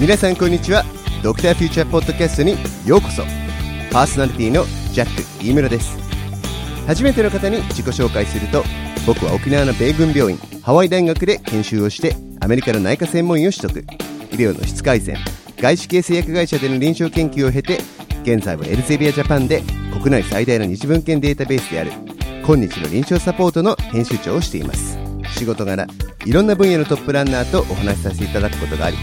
皆さんこんにちは。ドクターフューチャーポッドキャストにようこそ。パーソナリティのジャック飯村です。初めての方に自己紹介すると僕は沖縄の米軍病院ハワイ大学で研修をしてアメリカの内科専門医を取得。医療の質改善外資系製薬会社での臨床研究を経て現在はエルゼビアジャパンで国内最大の日文献データベースである今日の臨床サポートの編集長をしています。仕事柄いろんな分野のトップランナーとお話しさせていただくことがあり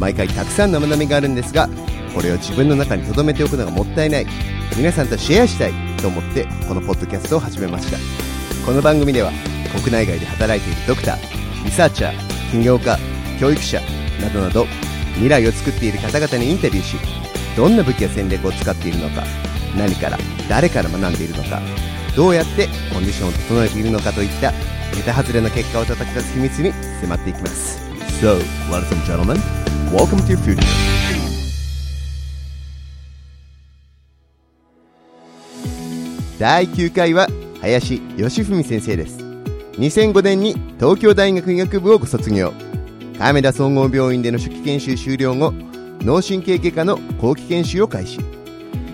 毎回たくさんの学びがあるんですがこれを自分の中に留めておくのがもったいない。皆さんとシェアしたいと思ってこのポッドキャストを始めました。この番組では国内外で働いているドクターリサーチャー起業家教育者などなど未来を作っている方々にインタビューしどんな武器や戦略を使っているのか何から誰から学んでいるのかどうやってコンディションを整えているのかといった桁外れの結果を叩き出す秘密に迫っていきます。So, ladies and gentlemen, welcome to your future 第9回は林義文先生です。2005年に東京大学医学部をご卒業。亀田総合病院での初期研修終了後脳神経外科の後期研修を開始。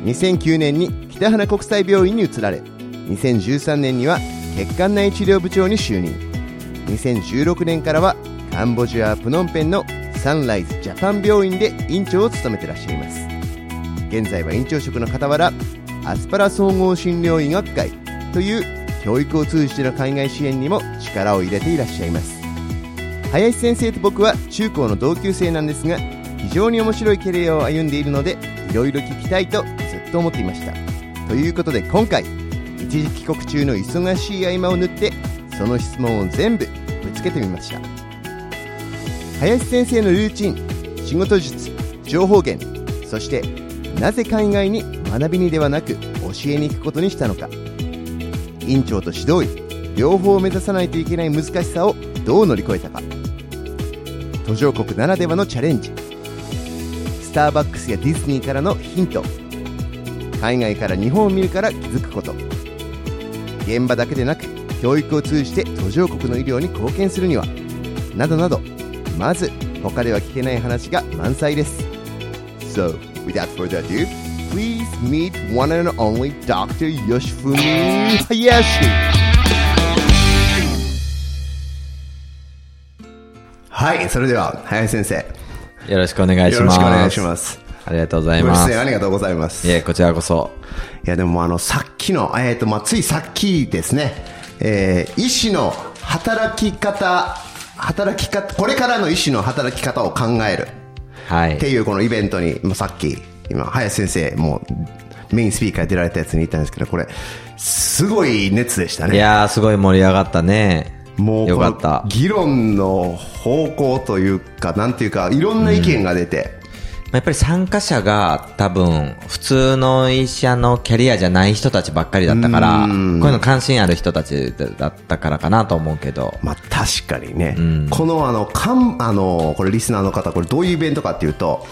2009年に北花国際病院に移られ2013年には血管内治療部長に就任。2016年からはカンボジアプノンペンのサンライズジャパン病院で院長を務めてらっしゃいます。現在は院長職の傍らアスパラ総合診療医学会という教育を通じての海外支援にも力を入れていらっしゃいます。林先生と僕は中高の同級生なんですが非常に面白いキャリアを歩んでいるのでいろいろ聞きたいとずっと思っていました。ということで今回一時帰国中の忙しい合間を縫ってその質問を全部ぶつけてみました。林先生のルーチン仕事術情報源そしてなぜ海外に学びにではなく教えに行くことにしたのか。院長と指導医両方を目指さないといけない難しさをどう乗り越えたか。途上国ならではのチャレンジ。スターバックスやディズニーからのヒント。海外から日本を見るから気づくこと。現場だけでなく教育を通じて途上国の医療に貢献するには。などなどまず他では聞けない話が満載です So, without further ado, please meet one and only Dr. Yoshifumi Hayashi はい、それでは林先生よろしくお願いします。よろしくお願いしますありがとうございごます。出演ありがとうございますいえ、こちらこそ。いやでもあのさっきの、えーとまあ、ついさっきですね、えー医師の働き方働き方これからの医師の働き方を考えるはいって。いうこのイベントに、まあ、さっき今林先生もうメインスピーカーで出られたやつに言ったんですけどこれすごい熱でしたねいやー、すごい盛り上がったね。もうよかった。議論の方向というかなんていうかいろんな意見が出て、やっぱり参加者が多分、普通の医者のキャリアじゃない人たちばっかりだったから、こういうの関心ある人たちだったからかなと思うけど。まあ確かにね、このあの、かん、あの、これリスナーの方、これどういうイベントかっていうと、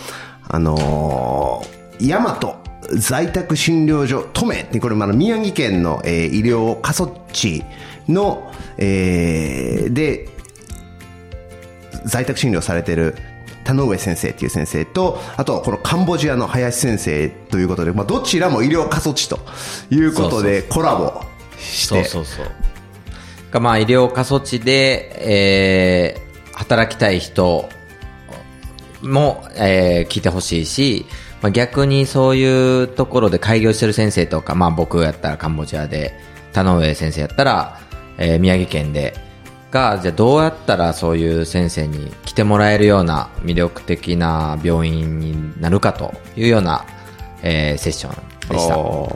あのー、大和在宅診療所、トメって、これ、まあ、宮城県の、えー医療過疎地の、えーで、在宅診療されてる田上先生っていう先生と、あとこのカンボジアの林先生ということで、まあ、どちらも医療過疎地ということでコラボして、そうそうそう。がまあ、医療過疎地で、えー、働きたい人も、えー、聞いてほしいし、まあ、逆にそういうところで開業してる先生とか、まあ僕やったらカンボジアで、田上先生やったら、えー、宮城県で、が、じゃあどうやったらそういう先生に来てもらえるような魅力的な病院になるかというような、えー、セッションでした。お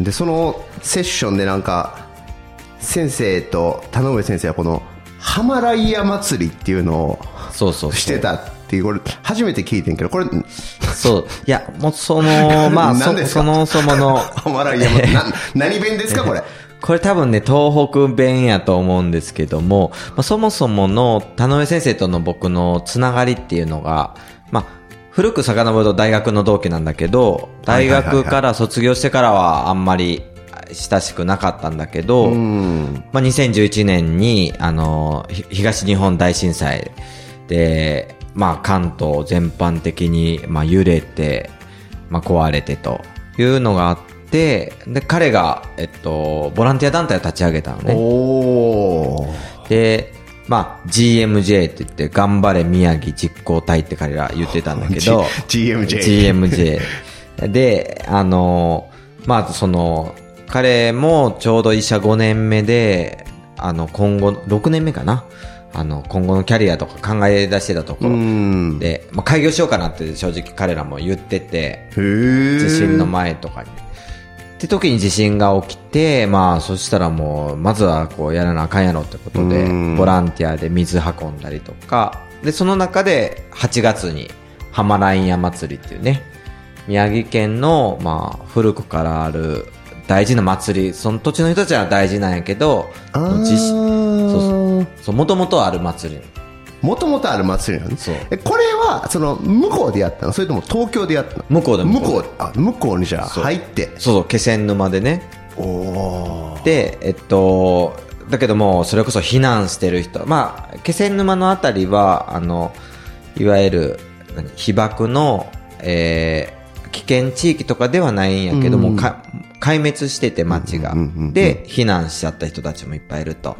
ーでそのセッションでなんか先生と田上先生はこのハマライヤ祭りっていうのをそうそう。してたっていうこれ初めて聞いてんけどこれそう。いや、もうその、まあ、そそのそもの、ハマライヤ祭り な何弁ですか？これこれ多分ね、東北弁やと思うんですけども、まあ、そもそもの田上先生との僕のつながりっていうのが、まあ、古く遡ると大学の同期なんだけど、大学から卒業してからはあんまり親しくなかったんだけど、まあ、2011年に、あの、ひ東日本大震災で、まあ関東全般的に、まあ揺れて、まあ壊れてというのがあって、で、彼が、えっと、ボランティア団体を立ち上げたのね。で、まあ GMJ って言って、頑張れ宮城実行隊って彼ら言ってたんだけど、GMJ。GMJ。で、あの、まあ、その、彼もちょうど医者5年目で、あの、今後、6年目かな。あの、今後のキャリアとか考え出してたとこうろん。で、まあ、開業しようかなって正直彼らも言ってて、地震の前とかに。って時に地震が起きて、まあ、そしたらもう、まずはこう、やらなあかんやろってことでうん、ボランティアで水運んだりとか、で、その中で、8月に、浜ライン屋祭りっていうね、宮城県の、まあ、古くからある、大事な祭り、その土地の人たちは大事なんやけど、もともとある祭り。もともとある祭りなのえこれは、その、向こうでやったの？それとも東京でやったの？向こうで向向こう。あ、向こうにじゃあ入って。そうそう、気仙沼でね、おー。で、えっと、だけども、それこそ避難してる人、まあ、気仙沼のあたりは、あの、いわゆる、何？被爆の、えー危険地域とかではないんやけども、か壊滅してて街が、うんうんうんうん。で、避難しちゃった人たちもいっぱいいると。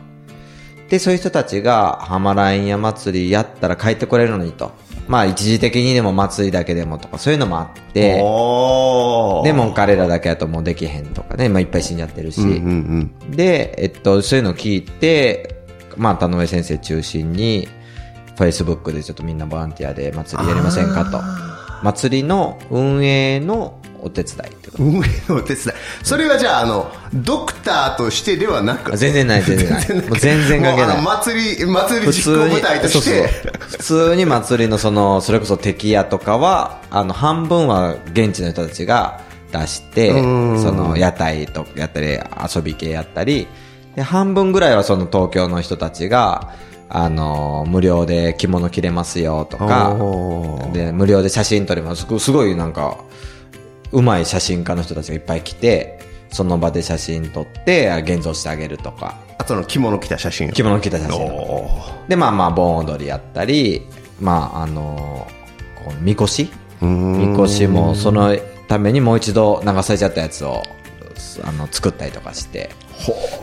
で、そういう人たちが、浜ラインや祭りやったら帰ってこれるのにと。まあ、一時的にでも祭りだけでもとか、そういうのもあって、でも彼らだけだともうできへんとかね、まあいっぱい死んじゃってるし、うんうんうん。で、えっと、そういうのを聞いて、まあ、田上先生中心に、Facebook でちょっとみんなボランティアで祭りやりませんかと。祭りの運営のお手伝いってこと。運営のお手伝い。それはじゃあ、あの、ドクターとしてではなくあ全然ない、全然ない。全然関係ない。祭り、祭り普実行通に部隊として。普通に祭りのその、それこそ敵屋とかは、あの、半分は現地の人たちが出して、うんその、屋台とやったり、遊び系やったり、で、半分ぐらいはその東京の人たちが、あの、無料で着物着れますよとかで、無料で写真撮れます。すごすごいなんか、うまい写真家の人たちがいっぱい来て、その場で写真撮って、現像してあげるとか、あとの着物着た写真を。着物着た写真。で、まあまあ、盆踊りやったり、まあ、あのこうみこし？みこしも、そのためにもう一度流されちゃったやつを、あの、作ったりとかして。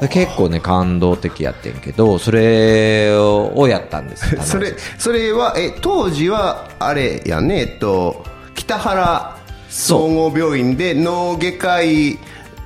で結構ね、感動的やってんけど、それをやったんですよ それ、それは、え、当時は、あれやね、えっと、北原総合病院で脳外科医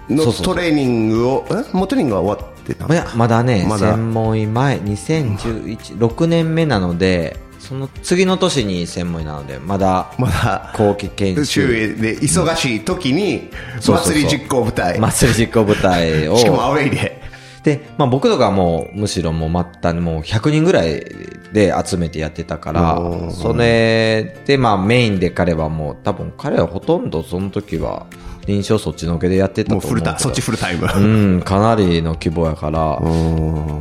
のトレーニングを、え？もうトレーニングが終わってたいや、まだね、まだ。専門医前、2011、6年目なので、その次の年に専門医なので、まだ、まだ、後期研周修、囲で忙しい時に、祭り実行部隊。祭り実行部隊を、しかもアウェイで。で、まあ僕とかはもう、むしろもう末端にもう100人ぐらいで集めてやってたからそれでまあメインで彼はもう、多分彼はほとんどその時は、臨床そっちのけでやってたと思う。もうフルタ、そっちフルタイム。うん、かなりの規模やから、う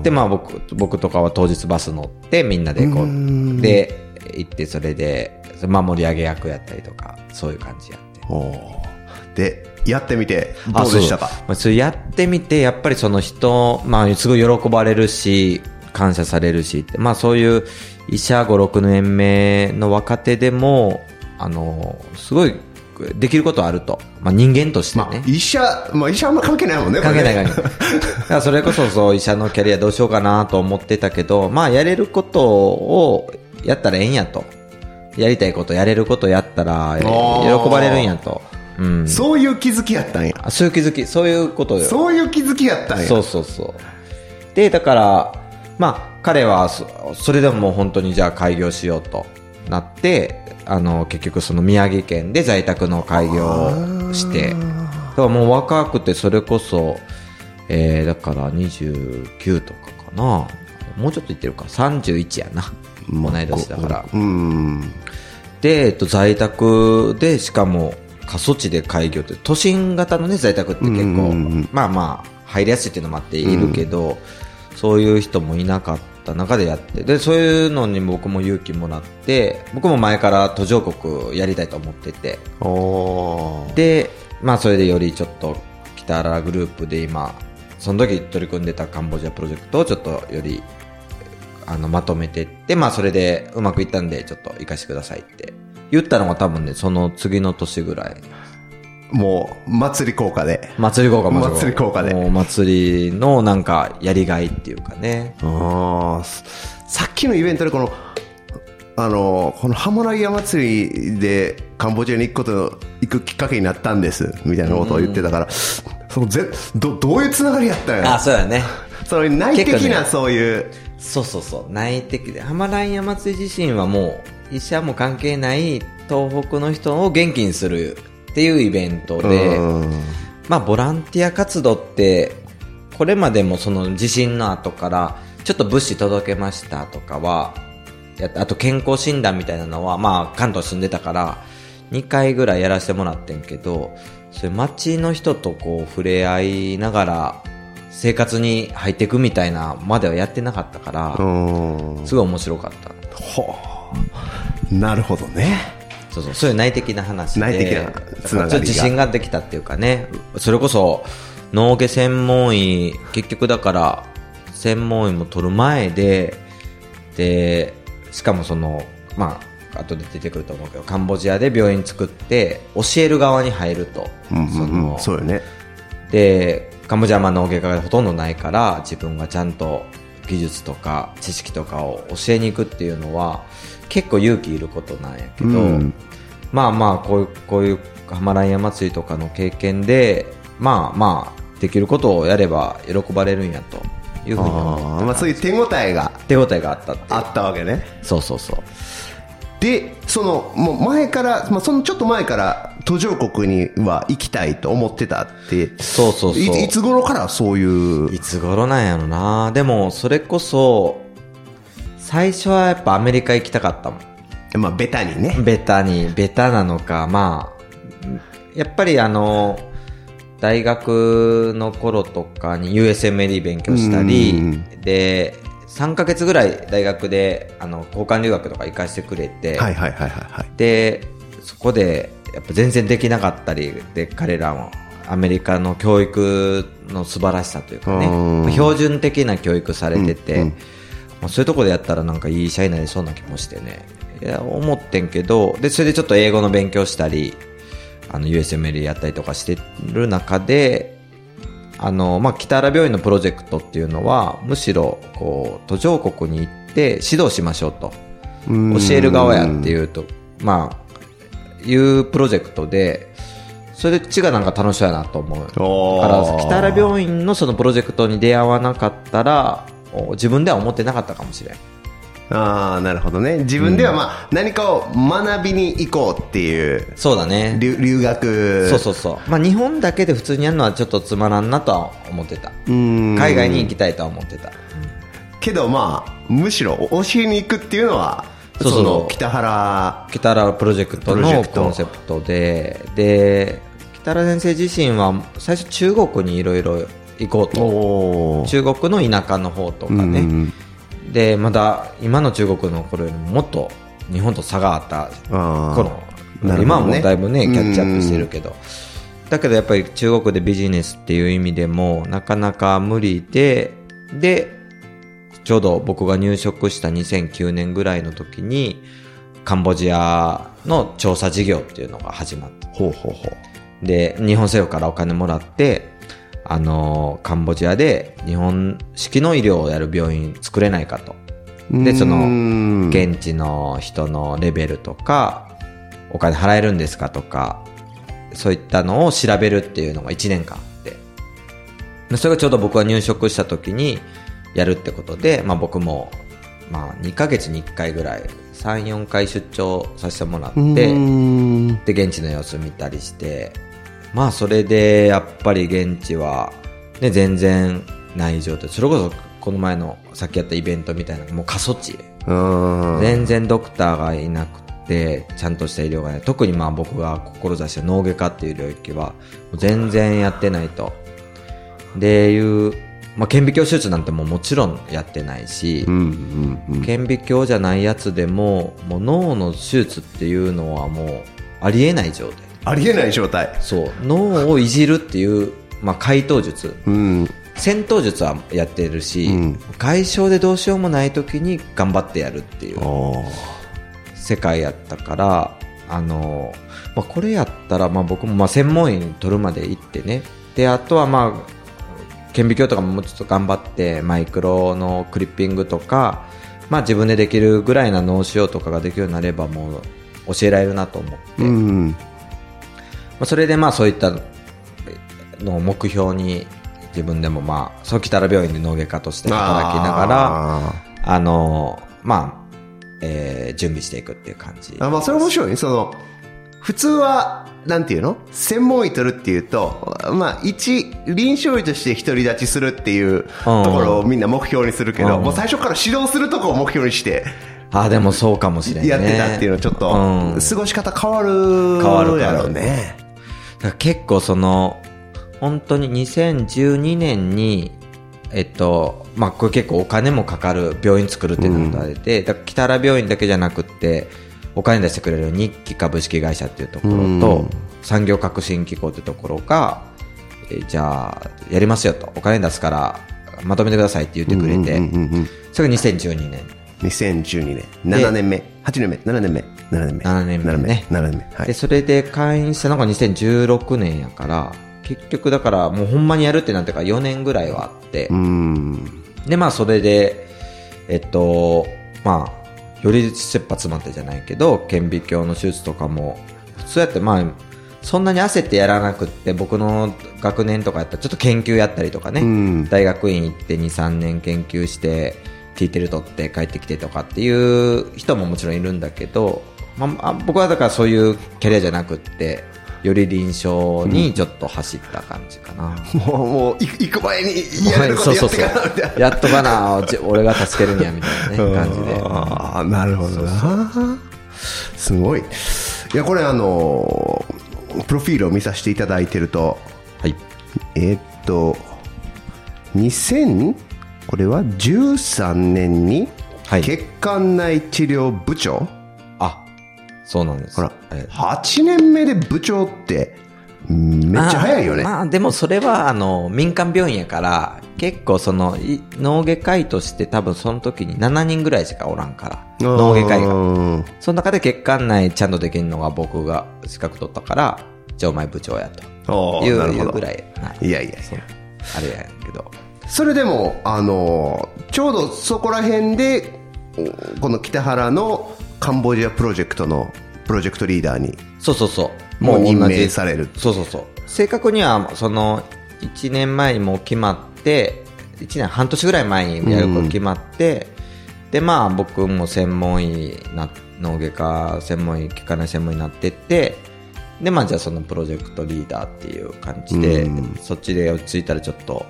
んで、まあ僕、僕とかは当日バス乗ってみんなでこう、で、行ってそれで、まあ盛り上げ役やったりとか、そういう感じやって。で、やってみて、どうでしたか？あそうまあ、それやってみて、やっぱりその人、まあ、すごい喜ばれるし、感謝されるしまあそういう医者5、6年目の若手でも、あの、すごいできることあると。まあ人間としてまあね。、医者、まあ医者あんま関係ないもんね、関係ない関係ない。だからそれこそそう医者のキャリアどうしようかなと思ってたけど、まあやれることをやったらええんやと。やりたいことやれることやったらえー喜ばれるんやと。うん。そういう気づきやったんや。あそういう気づき、そういうことよ。そういう気づきやったんや。そうそうそう。で、だから、まあ、彼はそ、それでももう本当にじゃあ開業しようとなって、あの、結局その宮城県で在宅の開業をして、だからもう若くてそれこそ、えー、だから29とかかな。もうちょっと言ってるか。31やな。同い年だから。うん。で、えっと、在宅で、しかも、過疎地で開業って、都心型のね、在宅って結構、うんうんうんまあまあ、入りやすいっていうのもあっているけど、そういう人もいなかった中でやって、で、そういうのに僕も勇気もらって、僕も前から途上国やりたいと思ってて、で、まあそれでよりちょっと、北原グループで今、その時取り組んでたカンボジアプロジェクトをちょっとより、あの、まとめてって、まあそれでうまくいったんで、ちょっと行かしてくださいって言ったのが多分ね、その次の年ぐらい。もう、祭り効果で。祭り効果も祭り効果でもう祭りのなんかやりがいっていうかね。ああ、すさっきのイベントでこの、あの、このハモラギア祭りでカンボジアに行くこと、行くきっかけになったんです、みたいなことを言ってたから、そのぜど、どういうつながりやったんやあ、そうやね。その内的なねそういう、そうそうそう。内的で。ハマライヤ祭り自身はもう、医者も関係ない東北の人を元気にするっていうイベントで、うんまあ、ボランティア活動って、これまでもその地震の後から、ちょっと物資届けましたとかは、あと健康診断みたいなのは、まあ、関東住んでたから、2回ぐらいやらせてもらってんけど、そういう街の人とこう触れ合いながら、生活に入っていくみたいなまではやってなかったから、うん。すごい面白かった。なるほどね。そうそう、そういう内的な話で。内的なつながりが自信ができたっていうかね。それこそ、脳外専門医、結局だから、専門医も取る前で、で、しかもその、まあ、後で出てくると思うけど、カンボジアで病院作って、教える側に入ると。うんそうんうのん、そうよね。で、カンボジアはまあ脳外科がほとんどないから、自分がちゃんと技術とか知識とかを教えに行くっていうのは、結構勇気いることなんやけど、うんまあまあ、こういう、こういうハマライヤ祭りとかの経験で、まあまあ、できることをやれば喜ばれるんやというふうに思っまあ、そういう手応えが手応えがあったあったわけね。そうそうそう。で、その、もう前から、まあ、そのちょっと前から、途上国には行きたいと思ってたって、そうそうそう。いいつ頃からそういう、いつ頃なんやろなでも、それこそ、最初はやっぱアメリカ行きたかったもん。まあ、ベタにね。ベタに、ベタなのか、まあ、やっぱりあの、大学の頃とかに USMLE 勉強したりうん、で、3ヶ月ぐらい大学で、あの、交換留学とか行かせてくれて、はいはいはいはいはい。で、そこで、やっぱ全然できなかったり、で、彼らも、アメリカの教育の素晴らしさというかね、標準的な教育されてて、うんうんまあ、そういうところでやったらなんかいい社員になりそうな気もしてね、いや、思ってんけど、で、それでちょっと英語の勉強したり、あの、USML やったりとかしてる中で、あの、まあ、北原病院のプロジェクトっていうのは、むしろ、こう、途上国に行って指導しましょうと。うん教える側やっていうと、まあ、いうプロジェクトで、それで血がなんか楽しそうやなと思う。だから、北原病院のそのプロジェクトに出会わなかったら、お自分では思ってなかったかもしれん。ああ、なるほどね。自分ではまあ、何かを学びに行こうっていう、そうだね。留留学。そうそうそう。まあ、日本だけで普通にやるのはちょっとつまらんなとは思ってた。うん海外に行きたいとは思ってた。けどまあ、むしろ教えに行くっていうのは、そうそうの北原、北原プロジェクトのコンセプトで、で、北原先生自身は最初中国にいろいろ行こうと。中国の田舎の方とかね。うんで、まだ今の中国の頃よりももっと日本と差があった頃。今はもうだいぶね、キャッチアップしてるけど。だけどやっぱり中国でビジネスっていう意味でもなかなか無理で、で、ちょうど僕が入職した2009年ぐらいの時に、カンボジアの調査事業っていうのが始まった。ほうほうほう。で、日本政府からお金もらって、あの、カンボジアで日本式の医療をやる病院作れないかと。で、その、うん現地の人のレベルとか、お金払えるんですかとか、そういったのを調べるっていうのが1年間あって。でそれがちょうど僕が入職した時にやるってことで、まあ僕も、まあ2ヶ月に1回ぐらい、3、4回出張させてもらって、うんで、現地の様子見たりして、まあそれでやっぱり現地は、ね、全然ない状態。それこそこの前のさっきやったイベントみたいな、もう過疎地。うん全然ドクターがいなくて、ちゃんとした医療がない。特にまあ僕が志した脳外科っていう領域は、全然やってないと。でいう、まあ顕微鏡手術なんてもうもちろんやってないし、うんうんうん顕微鏡じゃないやつでも、もう脳の手術っていうのはもうありえない状態。ありえない状態。そう、脳をいじるっていう、まあ、解凍術。うん。戦闘術はやってるし、うん外傷でどうしようもない時に頑張ってやるっていう世界やったから、あの、まあ、これやったら、まあ、僕もまあ専門医に取るまで行ってね。で、あとはまあ、顕微鏡とかもちょっと頑張って、マイクロのクリッピングとか、まあ自分でできるぐらいな脳腫瘍とかができるようになればもう教えられるなと思って、まうん。あ、それでまあそういったのを目標に自分でもまあ、そう北ら病院で脳外科として働きながら、ああの、まあ、えー準備していくっていう感じ。ーあ、まあ、それ面白いね。その、普通は、なんていうの？専門医取るっていうと、まあ、一、臨床医として独り立ちするっていうところをみんな目標にするけど、うんもう最初から指導するところを目標にして、ああ、でもそうかもしれない、ね。やってたっていうのはちょっと、うん過ごし方変わる変わるやろうね。結構その、本当に2012年に、えっと、まあ、これ結構お金もかかる病院作るってなったで、だから北原病院だけじゃなくって、お金出してくれる日記株式会社っていうところと、うん。産業革新機構っていうところが、えーじゃあ、やりますよと、お金出すから、まとめてくださいって言ってくれて、うんうんうんうんそれが2012年。2012年。7年目。8年目。7年目。7年目。7年目ね7年目。はいで、。それで会員したのが2016年やから、結局だからもうほんまにやるってなってから4年ぐらいはあってう、ん。で、まあそれで、えっと、まあ、より切羽詰まってじゃないけど、顕微鏡の手術とかも、普通やってまあ、そんなに焦ってやらなくって、僕の学年とかやったらちょっと研究やったりとかね、うん大学院行って2、3年研究して、ティーテル取って帰ってきてとかっていう人ももちろんいるんだけど、まあ、あ僕はだからそういうキャリアじゃなくって、より臨床にちょっと走った感じかな。もう、もう、行く前にやれることやってからみたいな。やっとかな、じ俺が助けるにはみたいなね、感じで。ああ、なるほどな。すごい。いや、これあの、プロフィールを見させていただいてると、はい。えーっと、2000? これは13年に、はい血管内治療部長？あ、そうなんです。ほら、え8年目で部長って、うんめっちゃ早いよね。まあ、まあでもそれは、あの、民間病院やから、結構その、い脳外科医として多分その時に7人ぐらいしかおらんから、脳外科医が。が。その中で血管内ちゃんとできるのが僕が資格取ったから、じゃあお前部長やと。おーいうなるほどいうぐらい。はいいやいやいや。そうあれやけど。それでも、あのーちょうどそこら辺で、おこの北原のカンボジアプロジェクトのプロジェクトリーダーに、そうそうそう。もう任命される。そうそうそう。正確には、その、1年前にもう決まって、1年半年ぐらい前にやること決まって、で、まあ僕も専門医な、脳外科専門医、外科内専門医になってって、で、まあじゃあそのプロジェクトリーダーっていう感じで、うんそっちで落ち着いたらちょっと、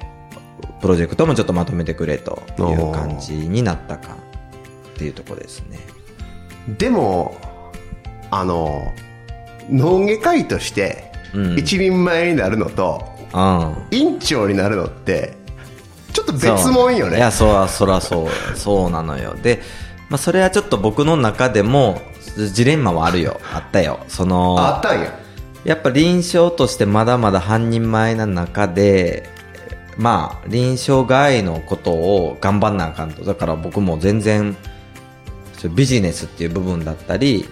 プロジェクトもちょっとまとめてくれという感じになったかっていうところですね。でも、あのー脳外科医としてうん一人前になるのと、うん。院長になるのって、ちょっと別もんよね。いや、そら、そらそう、そうなのよ。で、まあ、それはちょっと僕の中でも、ジレンマはあるよ。あったよ。その、あったんや。やっぱ臨床としてまだまだ半人前な中で、まあ、臨床外のことを頑張んなあかんと。だから僕も全然、ビジネスっていう部分だったり、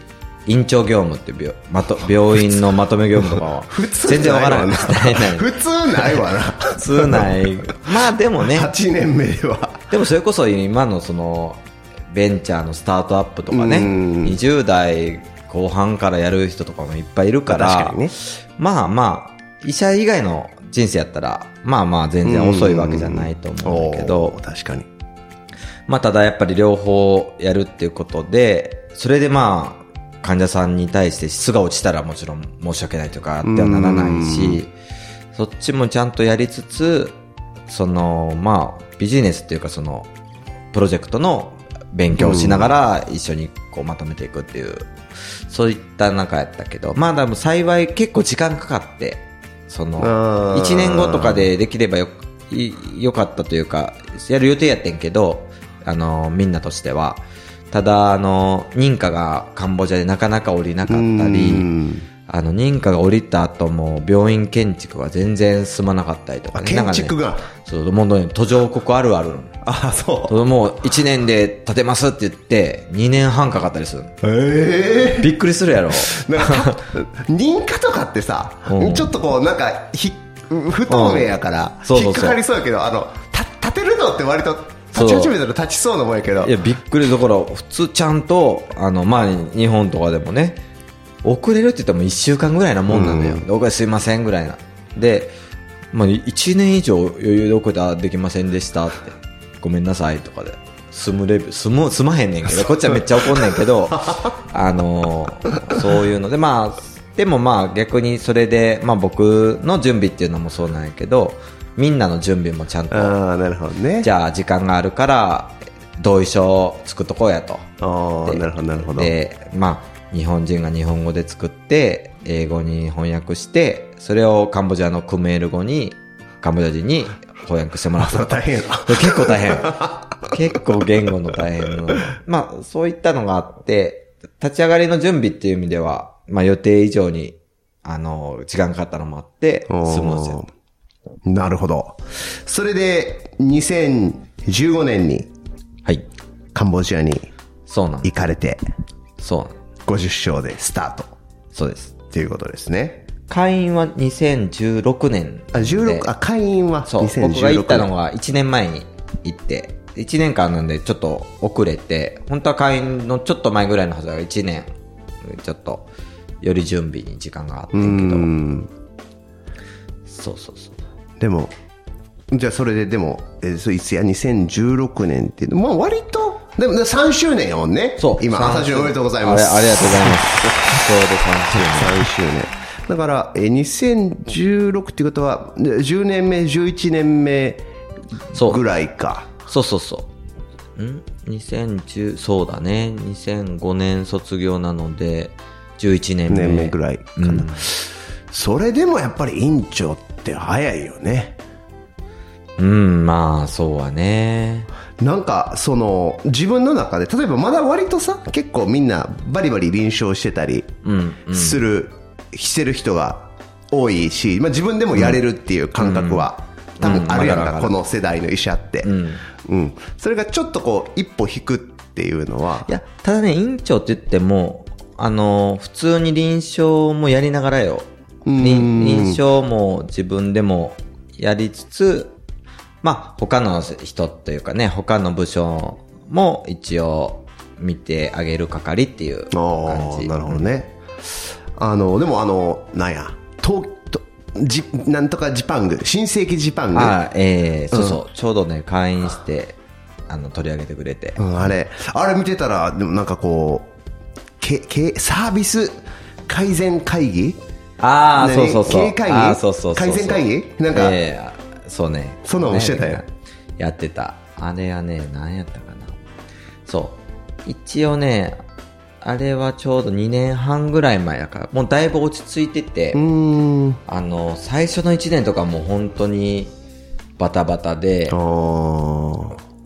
院長業務っていう病まと 病院のまとめ業務とかは普通 全然わからない。普通ないわな。普通ない。まあでもね、8年目では。でもそれこそ今のそのベンチャーのスタートアップとかね、うん20代後半からやる人とかもいっぱいいるから、確かにね。まあまあ、医者以外の人生やったら、まあまあ全然遅いわけじゃないと思うんだけおどー、確かに。まあただやっぱり両方やるっていうことで、それでまあ、患者さんに対して質が落ちたらもちろん申し訳ないとかってはならないし、そっちもちゃんとやりつつ、その、まあ、ビジネスっていうかその、プロジェクトの勉強をしながら一緒にこうまとめていくっていう、そういった中やったけど、まあでも幸い結構時間かかって、その、あー1年後とかでできればよ、いよかったというか、やる予定やってんけど、あの、みんなとしては。ただ、あの、認可がカンボジアでなかなか降りなかったうり、んあの、認可が降りた後も、病院建築が全然進まなかったりとか、あね。建築が？なんかね、そう、もうね、途上国あるある。あ、そもう1年で建てますって言って、2年半かかったりする。う。ええびっくりするやろ。なんか、認可とかってさ、うんちょっとこう、なんか、ひ、不透明やから、引っかかりそうやけど、あの、た、立てるのって割と、立ち始めたら立ちそうなもんやけどい。や、びっくりだから、普通ちゃんと、あの、まあ、日本とかでもね、遅れるって言っても1週間ぐらいなもんなのよ。うんおかすいませんぐらいな。で、まあ、1年以上余裕で遅れたらできませんでしたって。ごめんなさいとかで。済むレベル、済む、済まへんねんけど、こっちはめっちゃ怒んねんけど、あのーそういうので、まあ、でもまあ逆にそれで、まあ僕の準備っていうのもそうなんやけど、みんなの準備もちゃんとああ、なるほどね。じゃあ時間があるから同意書を作っとこうやと。ああ、でなるほど、なるほど。で、まあ、日本人が日本語で作って、英語に翻訳して、それをカンボジアのクメール語に、カンボジア人に翻訳してもらった。大変結構大変。結構言語の大変な。まあ、そういったのがあって、立ち上がりの準備っていう意味では、まあ予定以上に、あの、時間かかったのもあって、スムーズやったなるほど。それで、2015年にはい。カンボジアにそうなん行かれて、そう。50勝でスタートそうです。っていうことですね。会員は2016年あ、16、あ、会員はそう、2016僕が行ったのが1年前に行って、1年間なんでちょっと遅れて、本当は会員のちょっと前ぐらいのはずだが1年、ちょっと、より準備に時間があってんけど、うん。そうそうそう。でも、じゃあそれででも、えー、それいつや、2016年っていうの、まあ割と、でも3周年やもんね。そう。今、3朝週おめでとうございます。ありがとうございます。ちょうど3 3周年。だから、えー、2016っていうことは、で10年目、11年目ぐらいか。そうそうそう。ん ?2010、そうだね。2005年卒業なので、11年目。年目ぐらいかな。うんそれでもやっぱり院長って早いよね。うん、まあ、そうはね。なんか、その、自分の中で、例えばまだ割とさ、結構みんなバリバリ臨床してたりうん、うん。してる人が多いし、まあ自分でもやれるっていう感覚は、多分あるやんか、この世代の医者って。うん。うん。それがちょっとこう、一歩引くっていうのは、いや、ただね、院長って言っても、あの、普通に臨床もやりながらよ。うん臨臨床も自分でもやりつつ、まあ、他の人というかね、他の部署も一応見てあげる係っていうあ感じ。あ、なるほどね。あの、でもあの、なんや、東、とジなんとかジパング、新世紀ジパング。ああ、ええそうそう、ちょうどね、会員して、あの、取り上げてくれて。うん、あれ、あれ見てたら、でもなんかこう、け、け、サービス改善会議？ああ、何？そうそうそう。経営会議そうそう改善会議？なんかええそうね。そんなのもしてたよねやってた。あれはね、何やったかな。そう。一応ね、あれはちょうど2年半ぐらい前だから、もうだいぶ落ち着いてて。あの、最初の1年とかもう本当にバタバタで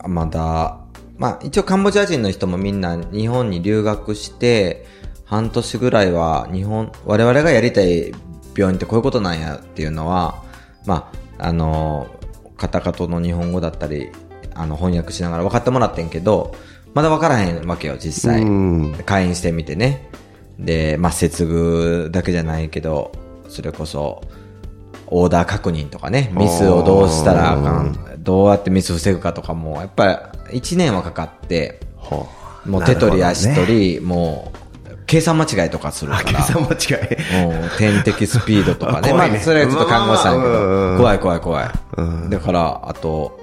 まだ、まあ一応カンボジア人の人もみんな日本に留学して、半年ぐらいは日本、我々がやりたい病院ってこういうことなんやっていうのは、まあ、あの、カタカトの日本語だったり、あの、翻訳しながら分かってもらってんけど、まだ分からへんわけよ、実際うん。会員してみてね。で、まあ、接遇だけじゃないけど、それこそ、オーダー確認とかね、ミスをどうしたらあかん、どうやってミス防ぐかとかも、やっぱり1年はかかって、もう手取り足取り、もう、計算間違いとかするかあ、計ら、算間違い。もう点滴スピードとか ね。まあ、それはちょっと看護師さんやけど、怖い怖い怖い。だから、あと、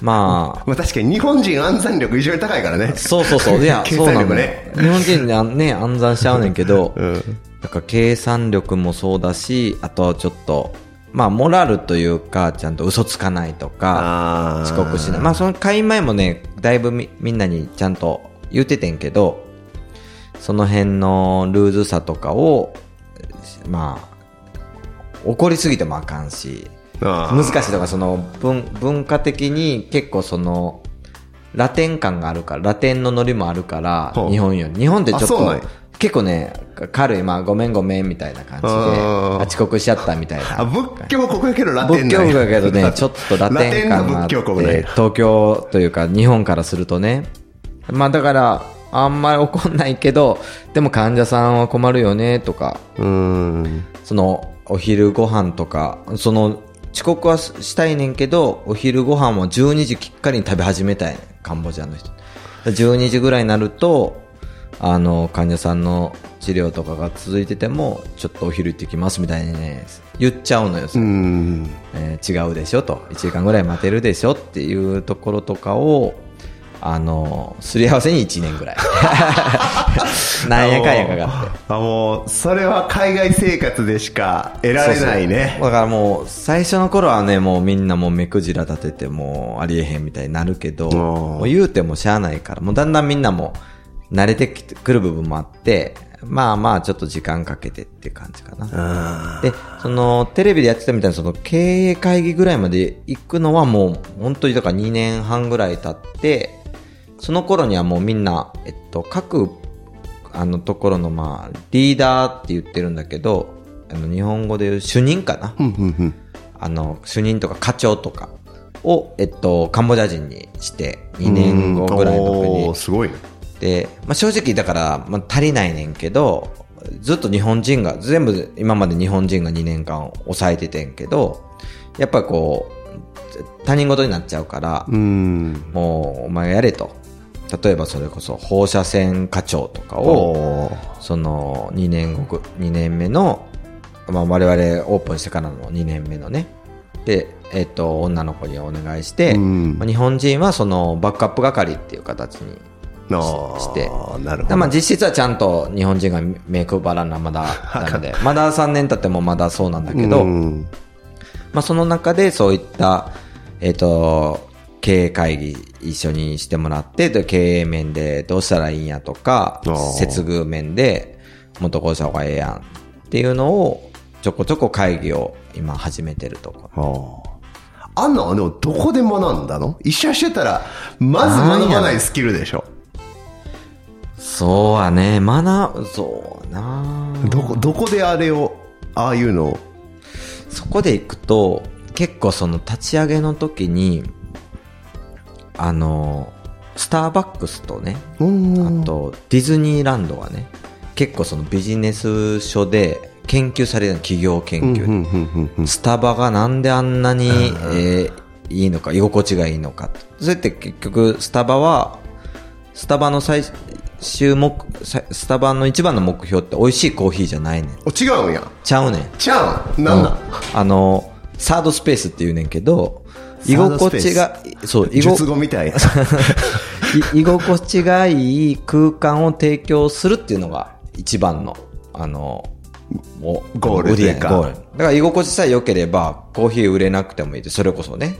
まあ、まあ確かに日本人暗算力異常に高いからね。そうそうそう。いや、計 そうなの算力ねね。日本人ね、ね、暗算しちゃうねんけど、うん。だから計算力もそうだし、あとちょっと、まあ、モラルというか、ちゃんと嘘つかないとか、遅刻しない。まあ、その会員前もね、だいぶみみんなにちゃんと言っててんけど、その辺のルーズさとかを、まあ、怒りすぎてもあかんし、難しいとか、その文文化的に結構その、ラテン感があるから、ラテンのノリもあるから日本より。日本ってちょっと結構ね、軽い、まあ、ごめんごめんみたいな感じで、あー遅刻しちゃったみたいな。あ、仏教国やけどラテン仏教国だけどね、ちょっとラテン感があって。東京というか日本からするとね。まあだから、あんまり怒んないけど、でも患者さんは困るよねとか。そのお昼ご飯とか、その遅刻はしたいねんけど、お昼ご飯も12時きっかりに食べ始めたいねんカンボジアの人。12時ぐらいになると、あの、患者さんの治療とかが続いてても、ちょっとお昼行ってきますみたいにね、言っちゃうのよ、う。えー違うでしょと1時間ぐらい待てるでしょっていうところとかをあのすり合わせに1年ぐらい。なんやかんやかかって。あ、もう、それは海外生活でしか得られないね。だからもう最初の頃はねもうみんなもう目くじら立ててもうありえへんみたいになるけどん。もう言うてもしゃあないからもうだんだんみんなも慣れてきてくる部分もあってまあまあちょっと時間かけてって感じかな。あで、その、テレビでやってたみたいな、その、経営会議ぐらいまで行くのはもう、本当にだから2年半ぐらい経って、その頃にはもうみんな、えっと、各、あのところの、まあ、リーダーって言ってるんだけど、あの、日本語で言う主任かな？あの、主任とか課長とかを、えっと、カンボジア人にして、2年後ぐらいの時にすごいね。で、まあ、正直だから、まあ、足りないねんけど、ずっと日本人が、全部今まで日本人が2年間抑えててんけど、やっぱこう、他人事になっちゃうから、うーん。もうお前やれと。例えばそれこそ放射線課長とかを、その2年後、2年目の、まあ、我々オープンしてからの2年目のね、で、えっと、女の子にお願いして、うん。まあ日本人はそのバックアップ係っていう形にして。なるほど。まあ実質はちゃんと日本人が目配らんのはまだなので、まだ3年経ってもまだそうなんだけど、うん。まあその中でそういった、えっ、と、経営会議一緒にしてもらって、で経営面でどうしたらいいんやとか接遇面でもっとこうした方がええやんっていうのをちょこちょこ会議を今始めてるとこ。あんなのでもどこで学んだの？医者してたら、まず学ばないスキルでしょ。そうはね、学ぶ、そうなどこ、どこであれを、ああいうのを？そこで行くと、結構その立ち上げの時に、あの、スターバックスとね、あとディズニーランドはね、結構そのビジネス書で研究される企業研究、スタバがなんであんなに、えーいいのか、居心地がいいのか。それって結局、スタバは、スタバの最終目、さスタバの一番の目標って美味しいコーヒーじゃないねん。お違うんや。ちゃうねん。ちゃうんなんなんあの、サードスペースって言うねんけど、居心地が、そう、居術心語みたい。い居心地がいい空間を提供するっていうのが一番の、あの、もうゴール売りやというかゴール。だから居心地さえ良ければ、コーヒー売れなくてもいいって、それこそね。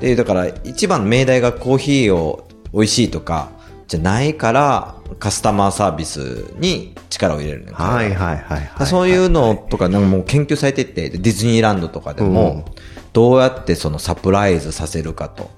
で、だから一番の命題がコーヒーを美味しいとか、じゃないから、カスタマーサービスに力を入れるねはいはいはいはい。そういうのとか、なんかもう研究されてて、でディズニーランドとかでも、どうやってそのサプライズさせるかと。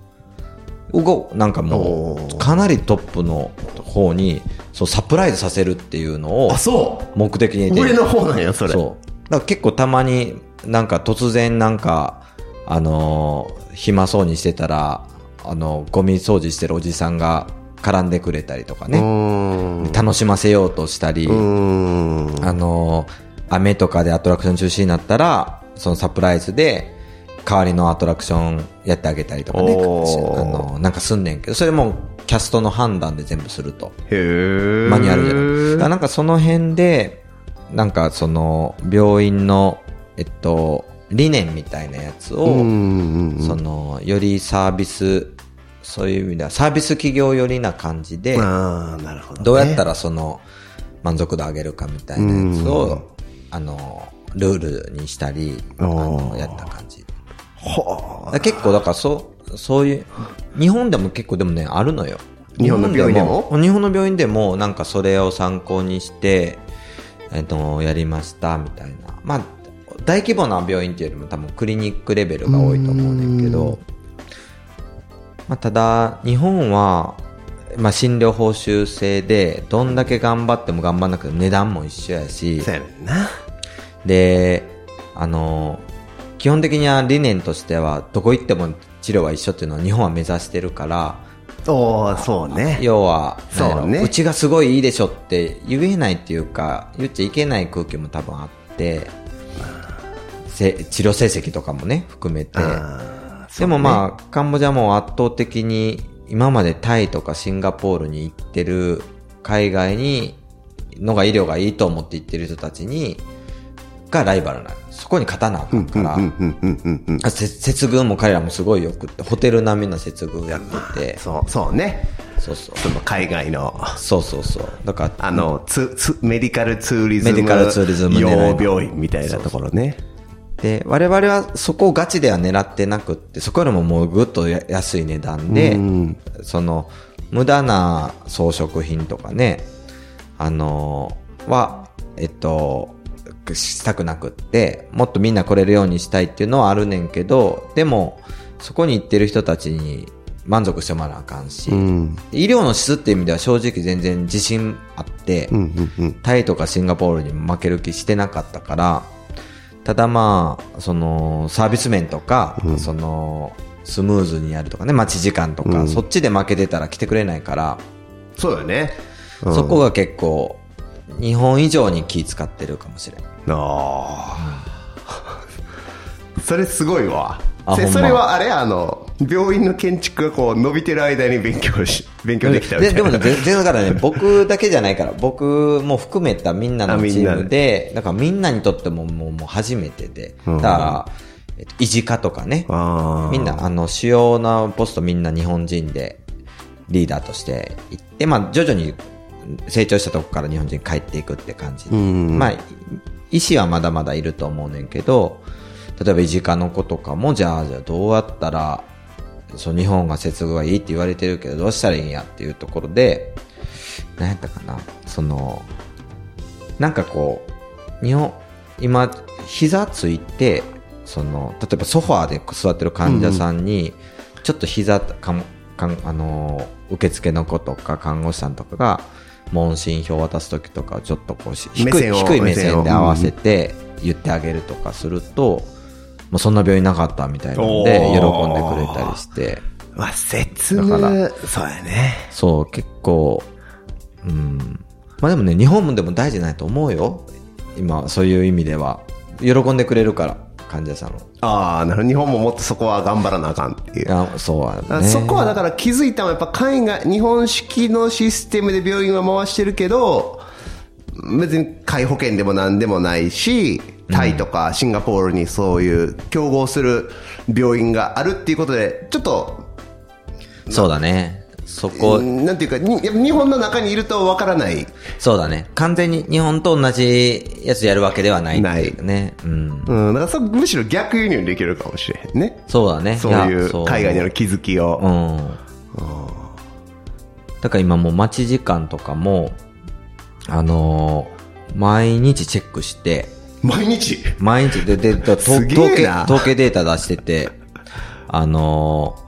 なんかもう、かなりトップの方に、そうサプライズさせるっていうのをあ、そ目的にう上の方なんや、それ。そう。だから結構たまになんか突然なんか、あのー暇そうにしてたら、あのゴミ掃除してるおじさんが絡んでくれたりとかうね。楽しませようとしたり。あのー雨とかでアトラクション中止になったら、そのサプライズで、代わりのアトラクションやってあげたりとかね、あのーなんかすんねんけど、それもキャストの判断で全部すると。へーマニュアルじゃない。なんかその辺で、なんかその病院の、えっと、理念みたいなやつを。その、よりサービス、そういう意味では、サービス企業寄りな感じで、ああ、なるほど、ね。どうやったらその、満足度上げるかみたいなやつを、あの、ルールにしたり、あの、やった感じ。結構だからそう、そういう、日本でも結構でもね、あるのよ。日本の病院でも？日本の病院でも、なんかそれを参考にして、えっと、やりました、みたいな。まあ、大規模な病院っていうよりも多分クリニックレベルが多いと思うねんけど、まあ、ただ、日本は、まあ、診療報酬制で、どんだけ頑張っても頑張んなくても値段も一緒やし、そうやねんな。で、あの、基本的には理念としては、どこ行っても治療は一緒っていうのは日本は目指してるから、おー、そうね。要は、そうねうちがすごいいいでしょって言えないっていうか、言っちゃいけない空気も多分あって、せ治療成績とかもね、含めて。でもまあ、カンボジアも圧倒的に、今までタイとかシンガポールに行ってる、海外に、のが医療がいいと思って行ってる人たちに、がライバルなの。そこに勝たなあかんから、うんうんうんうんうん。あせ接遇も彼らもすごいよくって、ホテル並みの接遇やってて、そう、そうね。そうそう。その海外の、そうそうそう。だから、あの、つ、つ、メディカルツーリズム。メディカルツーリズム狙いの用病院みたいなところね。で、我々はそこをガチでは狙ってなくって、そこよりももうぐっとや安い値段で、その、無駄な装飾品とかね、あのは、えっと、したくなくって、もっとみんな来れるようにしたいっていうのはあるねんけど、でも、そこに行ってる人たちに満足してもらわなあかんし、うん。医療の質っていう意味では正直全然自信あって、うんうんうん。タイとかシンガポールに負ける気してなかったから、ただまあ、その、サービス面とか、その、スムーズにやるとかね、待ち時間とか、そっちで負けてたら来てくれないから、そうよね。うんそこが結構、日本以上に気使ってるかもしれん。ああ。それすごいわ。それはあれあの、病院の建築がこう伸びてる間に勉強し、勉強できたみたいな。ででもね、全然だからね、僕だけじゃないから、僕も含めたみんなのチームで、だからみんなにとってももうもう初めてで、だから、えっと、維持課とかね、みんな、あの、主要なポストみんな日本人でリーダーとして行って、まあ、徐々に成長したとこから日本人帰っていくって感じ。で。ん。まあ、医師はまだまだいると思うねんけど、例えば維持課の子とかも、じゃあ、じゃあどうやったら、そう、日本が接遇がいいって言われてるけど、どうしたらいいんやっていうところで、何やったかな、その、なんかこう、日本、今、膝ついて、その、例えばソファーで座ってる患者さんに、ちょっと膝かも、かん、あのー、受付の子とか看護師さんとかが、問診票渡すときとか、ちょっとこうし、低い、目線を低い目線で合わせ目て言ってあげるとかすると、もうそんな病院なかったみたいなんで、喜んでくれたりして、まあ、説だか明、そうやね。そう、結構、うん。まあでもね、日本でも大事ないと思うよ。今、そういう意味では。喜んでくれるから、患者さんも。ああ、なるほど。日本ももっとそこは頑張らなあかんっていう。あそうはね。あそこはだから気づいたのはやっぱ海外、日本式のシステムで病院は回してるけど、別に皆保険でも何でもないし、タイとかシンガポールにそういう競合する病院があるっていうことで、ちょっと、そうだね。そこ、なんていうか、に日本の中にいるとわからない。そうだね。完全に日本と同じやつやるわけではないっていうね。うん。うん、だからそむしろ逆輸入できるかもしれへんね。そうだね。そういやう海外にある気づきを。うん。だから今もう待ち時間とかも、あのー毎日チェックして、毎日？毎日。で、で、です統計、統計データ出してて、あのー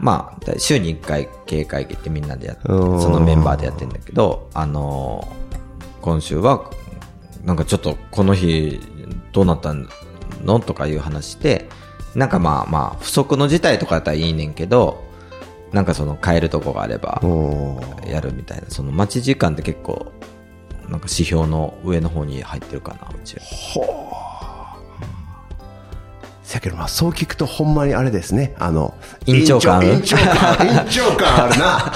まあ、週に1回経営会議ってみんなでやって、うん。そのメンバーでやってるんだけど、あのー今週は、なんかちょっとこの日どうなったのとかいう話して、なんかまあまあ、不足の事態とかやったらいいねんけど、なんかその変えるとこがあれば、やるみたいな、その待ち時間って結構、なんか指標の上の方に入ってるかな、うちは。せやけどまあそう聞くとほんまにあれですね。あの、院長感ある院長感、院長感あるな。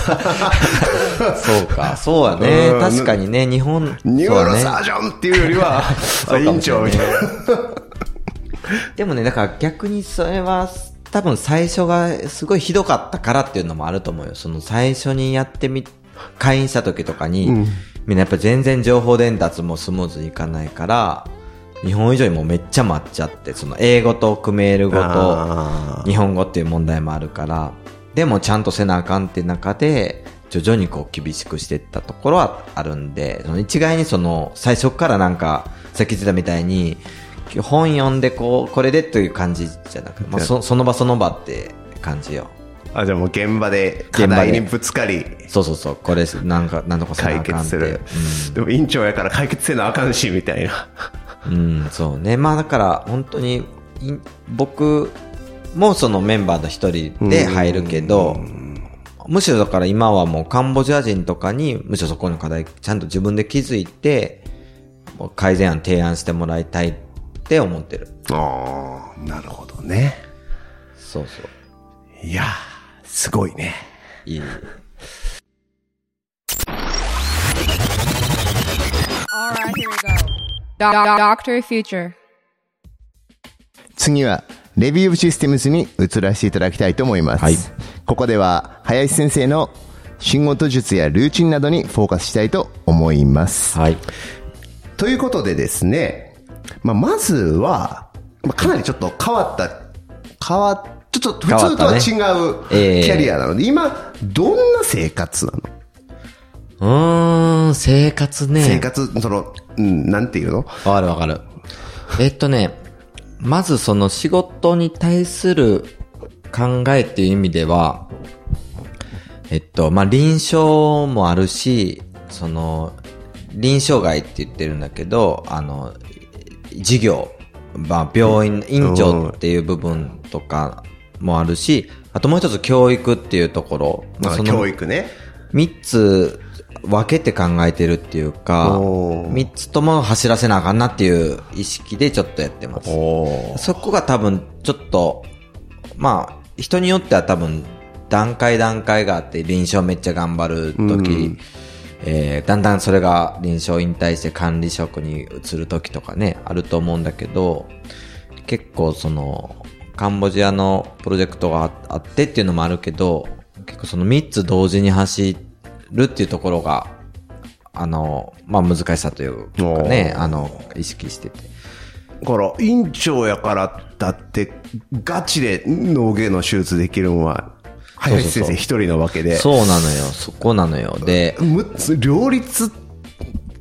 そうか、そうやねう。ん確かにね、日本、ニューロ。サージョンっていうよりは、そうか院もしれない長みたいな。でもね、だから逆にそれは、多分最初がすごいひどかったからっていうのもあると思うよ。その最初にやってみ、開院した時とかに、みんなやっぱ全然情報伝達もスムーズにいかないから、日本以上にもうめっちゃ待っちゃって、その英語とクメール語と、あ日本語っていう問題もあるから、でもちゃんとせなあかんって中で、徐々にこう厳しくしていったところはあるんで、その一概にその最初からなんか、さっき言ってたみたいに、本読んでこう、これでという感じじゃなくて、まあ、そその場その場って感じよ。あ、じゃあもう現場で課題にぶつかり、そうそうそう、これ、なんか、なんとか解。決する。でも院長やから解決せなあかんし、みたいな。うん、うん、そうね。まあだから、本当に、い僕もそのメンバーの一人で入るけど、むしろだから今はもうカンボジア人とかに、むしろそこの課題、ちゃんと自分で気づいて、改善案提案してもらいたいって思ってる。ああ、なるほどね。そうそう。いやー、すごいね。いい。Alright, here we go. Doc- Doctor Future. 次は、レビューオブシステムズに移らせていただきたいと思います。はいここでは、林先生の仕事術やルーチンなどにフォーカスしたいと思います。はい。ということでですね、まあ、まずは、まあ、かなりちょっと変わった、変わっ、ちょっと普通とは違うキャリアなので、今、どんな生活なの、うーん、生活ね。生活、その、うん、なんていうの？わかるわかる。えっとね、まずその仕事に対する考えっていう意味では、えっと、まあ、臨床もあるし、その、臨床外って言ってるんだけど、あの、事業、まあ、病院、院長っていう部分とかもあるし、あともう一つ教育っていうところ。まああその教育ね。三つ分けて考えてるっていうか三つとも走らせなあかんなっていう意識でちょっとやってます。おそこが多分ちょっと、まあ、人によっては多分段階段階があって臨床めっちゃ頑張る時、えーだんだんそれが臨床引退して管理職に移る時とかね、あると思うんだけど、結構その、カンボジアのプロジェクトがああってっていうのもあるけど、結構その3つ同時に走るっていうところが、あの、まあ難しさというかね、あの、意識してて。だから、院長やからだって、ガチで脳外の手術できるのは、林先生一人なわけで。そうなのよ、そこなのよ。で、む両立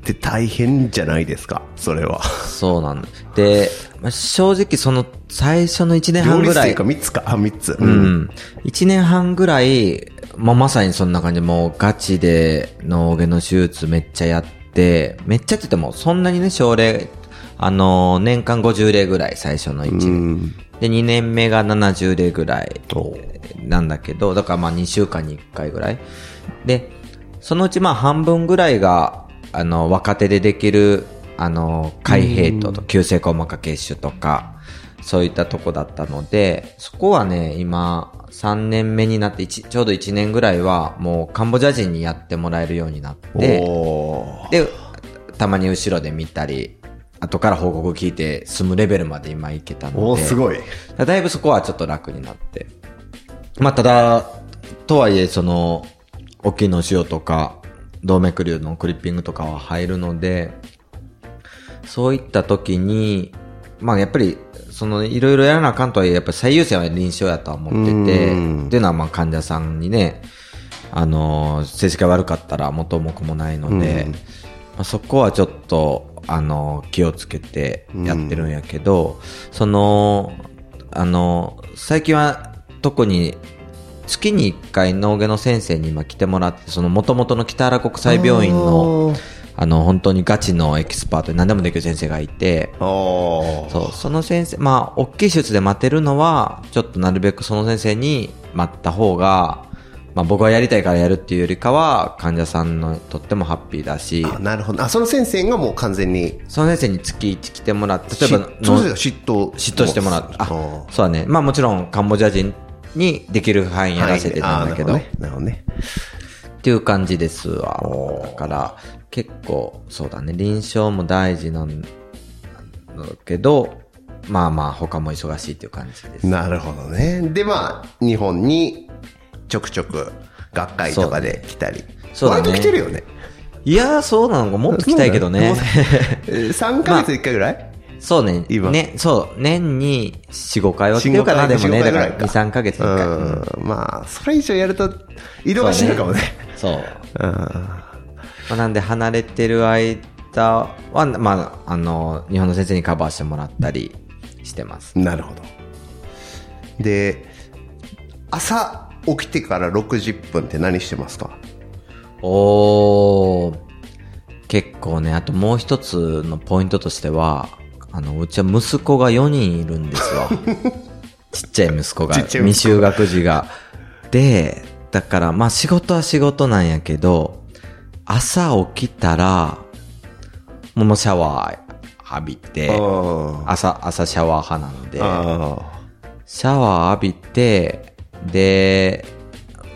って大変じゃないですか、それは。そうなの。で、まあ正直その最初の1年半ぐらいか、三つか、あ、三つ。う。うんん。1年半ぐらい、まあ、まさにそんな感じで、もうガチで脳外の手術めっちゃやって、めっちゃって言っても、そんなにね、症例、あのー年間50例ぐらい、最初の1年。で、2年目が70例ぐらいなんだけど、だからまあ2週間に1回ぐらい。で、そのうちまあ半分ぐらいが、あの、若手でできる、あの、開閉とと、急性硬膜下血腫とか、そういったとこだったので、そこはね、今、3年目になって、一ちょうど1年ぐらいは、もうカンボジア人にやってもらえるようになって、で、たまに後ろで見たり、後から報告聞いて済むレベルまで今行けたので。おーすごい。だいぶそこはちょっと楽になって。まあ、ただ、とはいえ、その、大きいの塩とか、動脈瘤のクリッピングとかは入るので、そういった時に、まあ、やっぱり、その、いろいろやらなあかんとはいえ、やっぱり最優先は臨床やとは思ってて、うん。っていうのは、まあ、患者さんにね、あの、成績が悪かったら元も子もないので、うん。まあ、そこはちょっと、あの、気をつけてやってるんやけど、その、あの、最近は特に月に1回脳外の先生に今来てもらって、その元々の北原国際病院の、あの、本当にガチのエキスパートで何でもできる先生がいて、そう、その先生、まあ、大きい手術で待てるのは、ちょっとなるべくその先生に待った方が、まあ僕はやりたいからやるっていうよりかは、患者さんのとってもハッピーだし、あなるほど。あ、その先生がもう完全に、その先生に月1来てもらって、例えば嫉妬。嫉妬してもらって、あ、ー。そうだね。まあもちろんカンボジア人にできる範囲やらせてたんだけど、はいあーなるほどね。なるほどね。っていう感じですわ。だから、結構、そうだね、臨床も大事なんだけど、まあまあ、他も忙しいっていう感じです。なるほどね。で、まあ、日本にちょくちょく学会とかで来たり。そうだね割と来てるよね。いやー、そうなのか、もっと来たいけどね。3ヶ月 1回ぐらい、そうね。今ね、そう、年に4、5回は来てるかな、でもね。だから2、3ヶ月に1回。うんうん。まあ、それ以上やると移動がしないかもね。そう。うん。まあ、なんで離れてる間は、まあ、あの、日本の先生にカバーしてもらったりしてます。なるほど。で、朝、起きてから60分って何してますか？おー、結構ね、あともう一つのポイントとしては、あの、うちは息子が4人いるんですよ。ちっちゃい息子が、未就学児が。で、だから、まあ仕事は仕事なんやけど、朝起きたら、もうシャワー浴びて、あ朝、朝シャワー派なんで、あシャワー浴びて、で、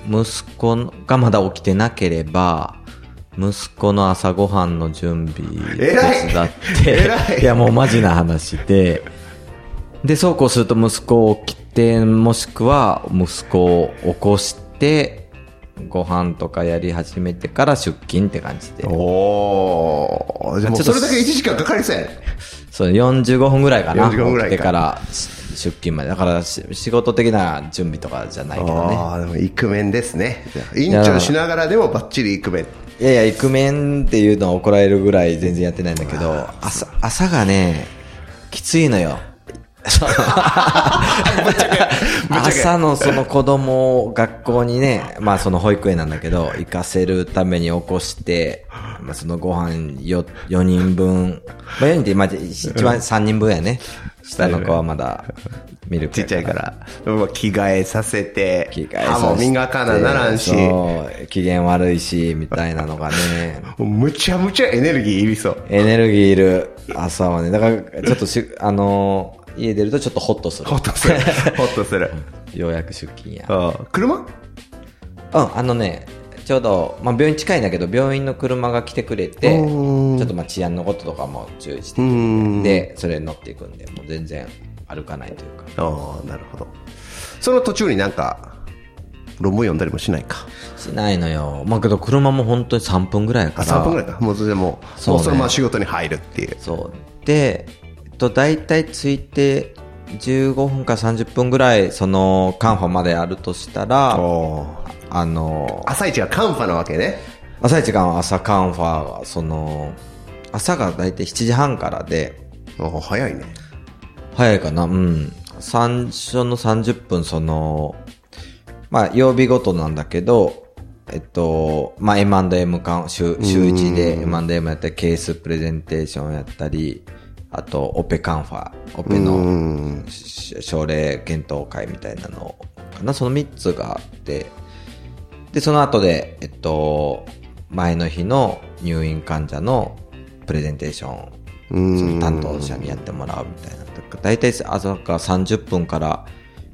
息子がまだ起きてなければ、息子の朝ごはんの準備手伝って、偉いやもうマジな話で、で、そうこうすると息子起きて、もしくは息子を起こして、ご飯とかやり始めてから出勤って感じで。おーじゃあそれだけ1時間かかりそうやねそう、45分ぐらいかな。45分ぐらいか起きてからし出勤まで。だからし仕事的な準備とかじゃないけどね。ああでもイクメンですね院長しながらでもバッチリイクメンいやいや、イクメンっていうのは怒られるぐらい全然やってないんだけど、朝、朝がね、きついのよ。朝のその子供を学校にね、まあその保育園なんだけど、行かせるために起こして、まあそのご飯よ4人分、まあ4人ってまあ一番3人分やね。下の子はまだ ミルクやちっちゃいから。まあ着替えさせて。着替え歯も磨かなならんし。機嫌悪いし、みたいなのがね。むちゃむちゃエネルギーいりそう。エネルギーいる朝はね。だから、ちょっとし、あのー家出るとちょっとホッとする。ホッとする。ホッとする。ようやく出勤や。車？うん、あのね、ちょうど、まあ、病院近いんだけど、病院の車が来てくれて、ちうんょっとまあ治安のこととかも注意してう、んで、それに乗っていくんで、もう全然歩かないというか。ああなるほどその途中になんか論文読んだりもしないか？しないのよ。まあけど車も本当に3分ぐらいから。3分ぐらいかもうそれでもうそうねもうそのまま仕事に入るっていうそう。で、えっと、大体ついて15分か30分ぐらい、その、カンファまであるとしたら、おあの、朝一がカンファなわけね。朝一が朝カンファが、その、朝が大体7時半からで、お早いね。早いかな？うん。最初の30分、その、まあ、曜日ごとなんだけど、えっと、まあ、M&M か、週、週1で M&M やったり、ケースプレゼンテーションやったり、あと、オペカンファ、オペうのん。し症例検討会みたいなのかな、その3つがあって、で、その後で、えっと、前の日の入院患者のプレゼンテーション担当者にやってもらうみたいな。だいたい朝から30分から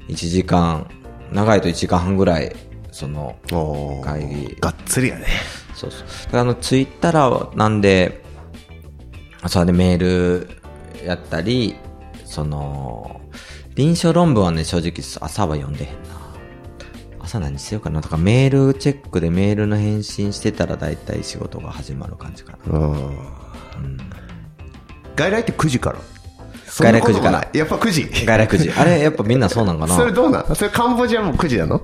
1時間、長いと1時間半ぐらい、その、会議。がっつりやね。そうそう。あの、ツイッターなんで、それでメールやったり、その、臨床論文はね、正直朝は読んでへんな。朝何しようかな。とか、メールチェックでメールの返信してたら大体仕事が始まる感じかな。うん。外来って9時から？外来9時から。やっぱ9時。外来9時。あれ、やっぱみんなそうなんかな。それどうなん？それカンボジアも9時なの？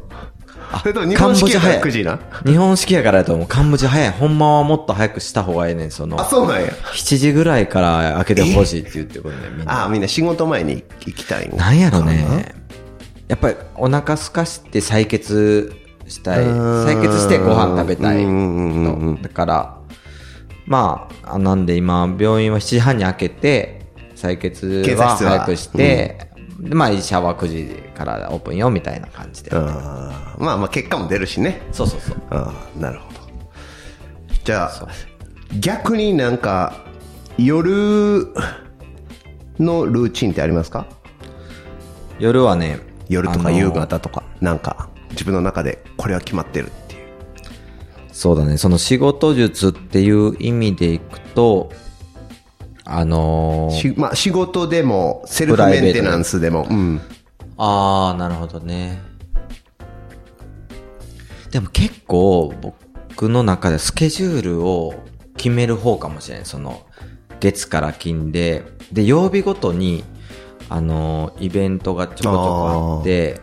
それとも日カン本式やからボジア早い。9時な？日本式やからやと思う。カンボジア早い。ほんまはもっと早くした方がええねん、そのあ、。そうなんや。7時ぐらいから開けてほしいって言ってくるねん、みんな。あ、みんな仕事前に行きたいんなんやろね。やっぱりお腹空かして採血したい。うん採血してご飯食べたい。だから、まああ、なんで今、病院は7時半に開けて、採血は早くして、でまあ、医者は9時からオープンよ、みたいな感じで。あーまあまあ結果も出るしね。そうそうそう。ああ、なるほど。じゃあ、逆になんか、夜のルーチンってありますか？夜はね、夜とか夕方とか、なんか、自分の中でこれは決まってるっていう。そうだね。その仕事術っていう意味でいくと、あのーしまあ仕事でも、セルフメンテナンスでも、うん。あー、なるほどね。でも結構僕の中でスケジュールを決める方かもしれない。その、月から金で、で、曜日ごとに、あのーイベントがちょこちょこあって、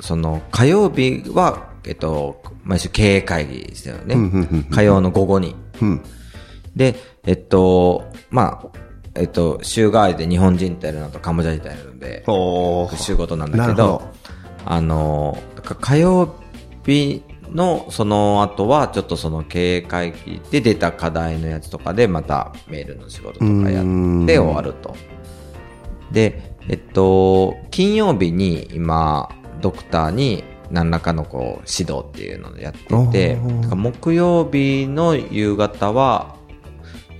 その、火曜日は、えっと、毎週経営会議ですよね。火曜の午後に。うん。で、えっと、まあ、えっと、週替わりで日本人ってやるのとカンボジア人ってやるので、おー復習事なんだけどど、あの、火曜日のその後は、ちょっとその経営会議で出た課題のやつとかで、またメールの仕事とかやって終わると。で、えっと、金曜日に今、ドクターに何らかのこう指導っていうのをやってて、木曜日の夕方は、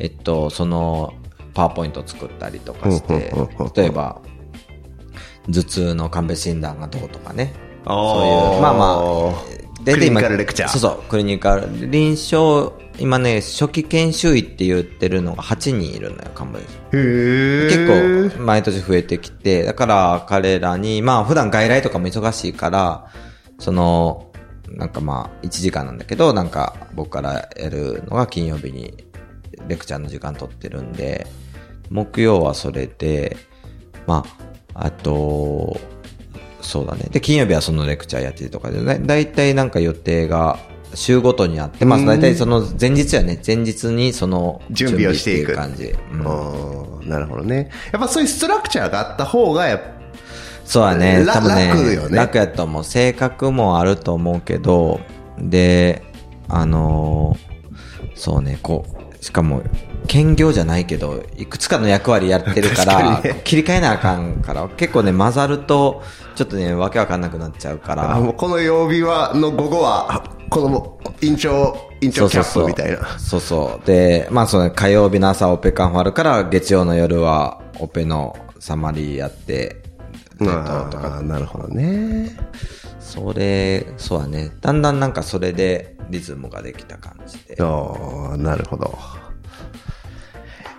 えっと、その、パワーポイントを作ったりとかして例えば、頭痛の鑑別診断がどうとかね。そそういう、まあまあ、クリニカルレクチャー。そうそう、クリニカル。臨床、今ね、初期研修医って言ってるのが8人いるのよ、カンボジアへー。結構、毎年増えてきて、だから彼らに、まあ普段外来とかも忙しいから、その、なんかまあ、1時間なんだけど、なんか僕からやるのが金曜日にレクチャーの時間取ってるんで、木曜はそれで、まあ、あと、そうだね。で、金曜日はそのレクチャーやってるとかで、だだいたいなんか予定が週ごとにあって、まあだいたいその前日やね、前日にその準備をしていく感じ。うんなるほどね。やっぱそういうストラクチャーがあった方が、やっぱ、そうだね。ら多分ね。楽よね楽やと思う。性格もあると思うけど、で、あのーそうね、こう、しかも、兼業じゃないけど、いくつかの役割やってるか、らにね切り替えなあかんから、結構ね、混ざると、ちょっとね、わけわかんなくなっちゃうから。この曜日は、の午後は、この、院長、院長キャップみたいな。そうそう。で、まあその火曜日の朝オペカンファるから、月曜の夜はオペのサマリーやって、なるほどね。それ、そうだね。だんだんなんかそれでリズムができた感じで。ああ、なるほど。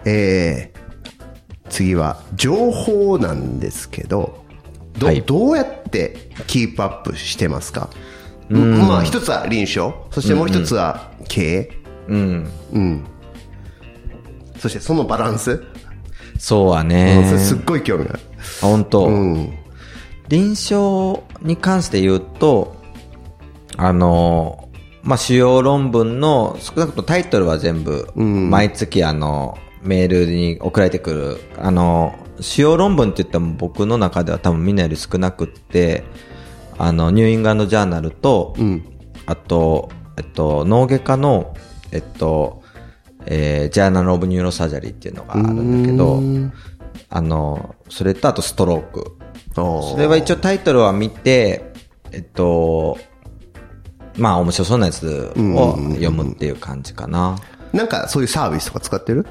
えー、次は、情報なんですけど、ど、はいどうやってキープアップしてますか？まあ、一つは臨床、そしてもう一つは経営。うん。うん。そしてそのバランス、そうはうんねすっごい興味ある。本当、うん。臨床に関して言うと、あの、まあ、主要論文の少なくともタイトルは全部、毎月あの、メールに送られてくる、あの、主要論文って言っても僕の中では多分みんなより少なくって、あの、 New England Journal と、あと、えっと、脳外科の、えっと、えー Journal of Neurosurgery っていうのがあるんだけど、あの、それとあと Stroke。そそれは一応タイトルは見て、えっと、まあ面白そうなやつを読むっていう感じかな。なんかそういうサービスとか使ってる？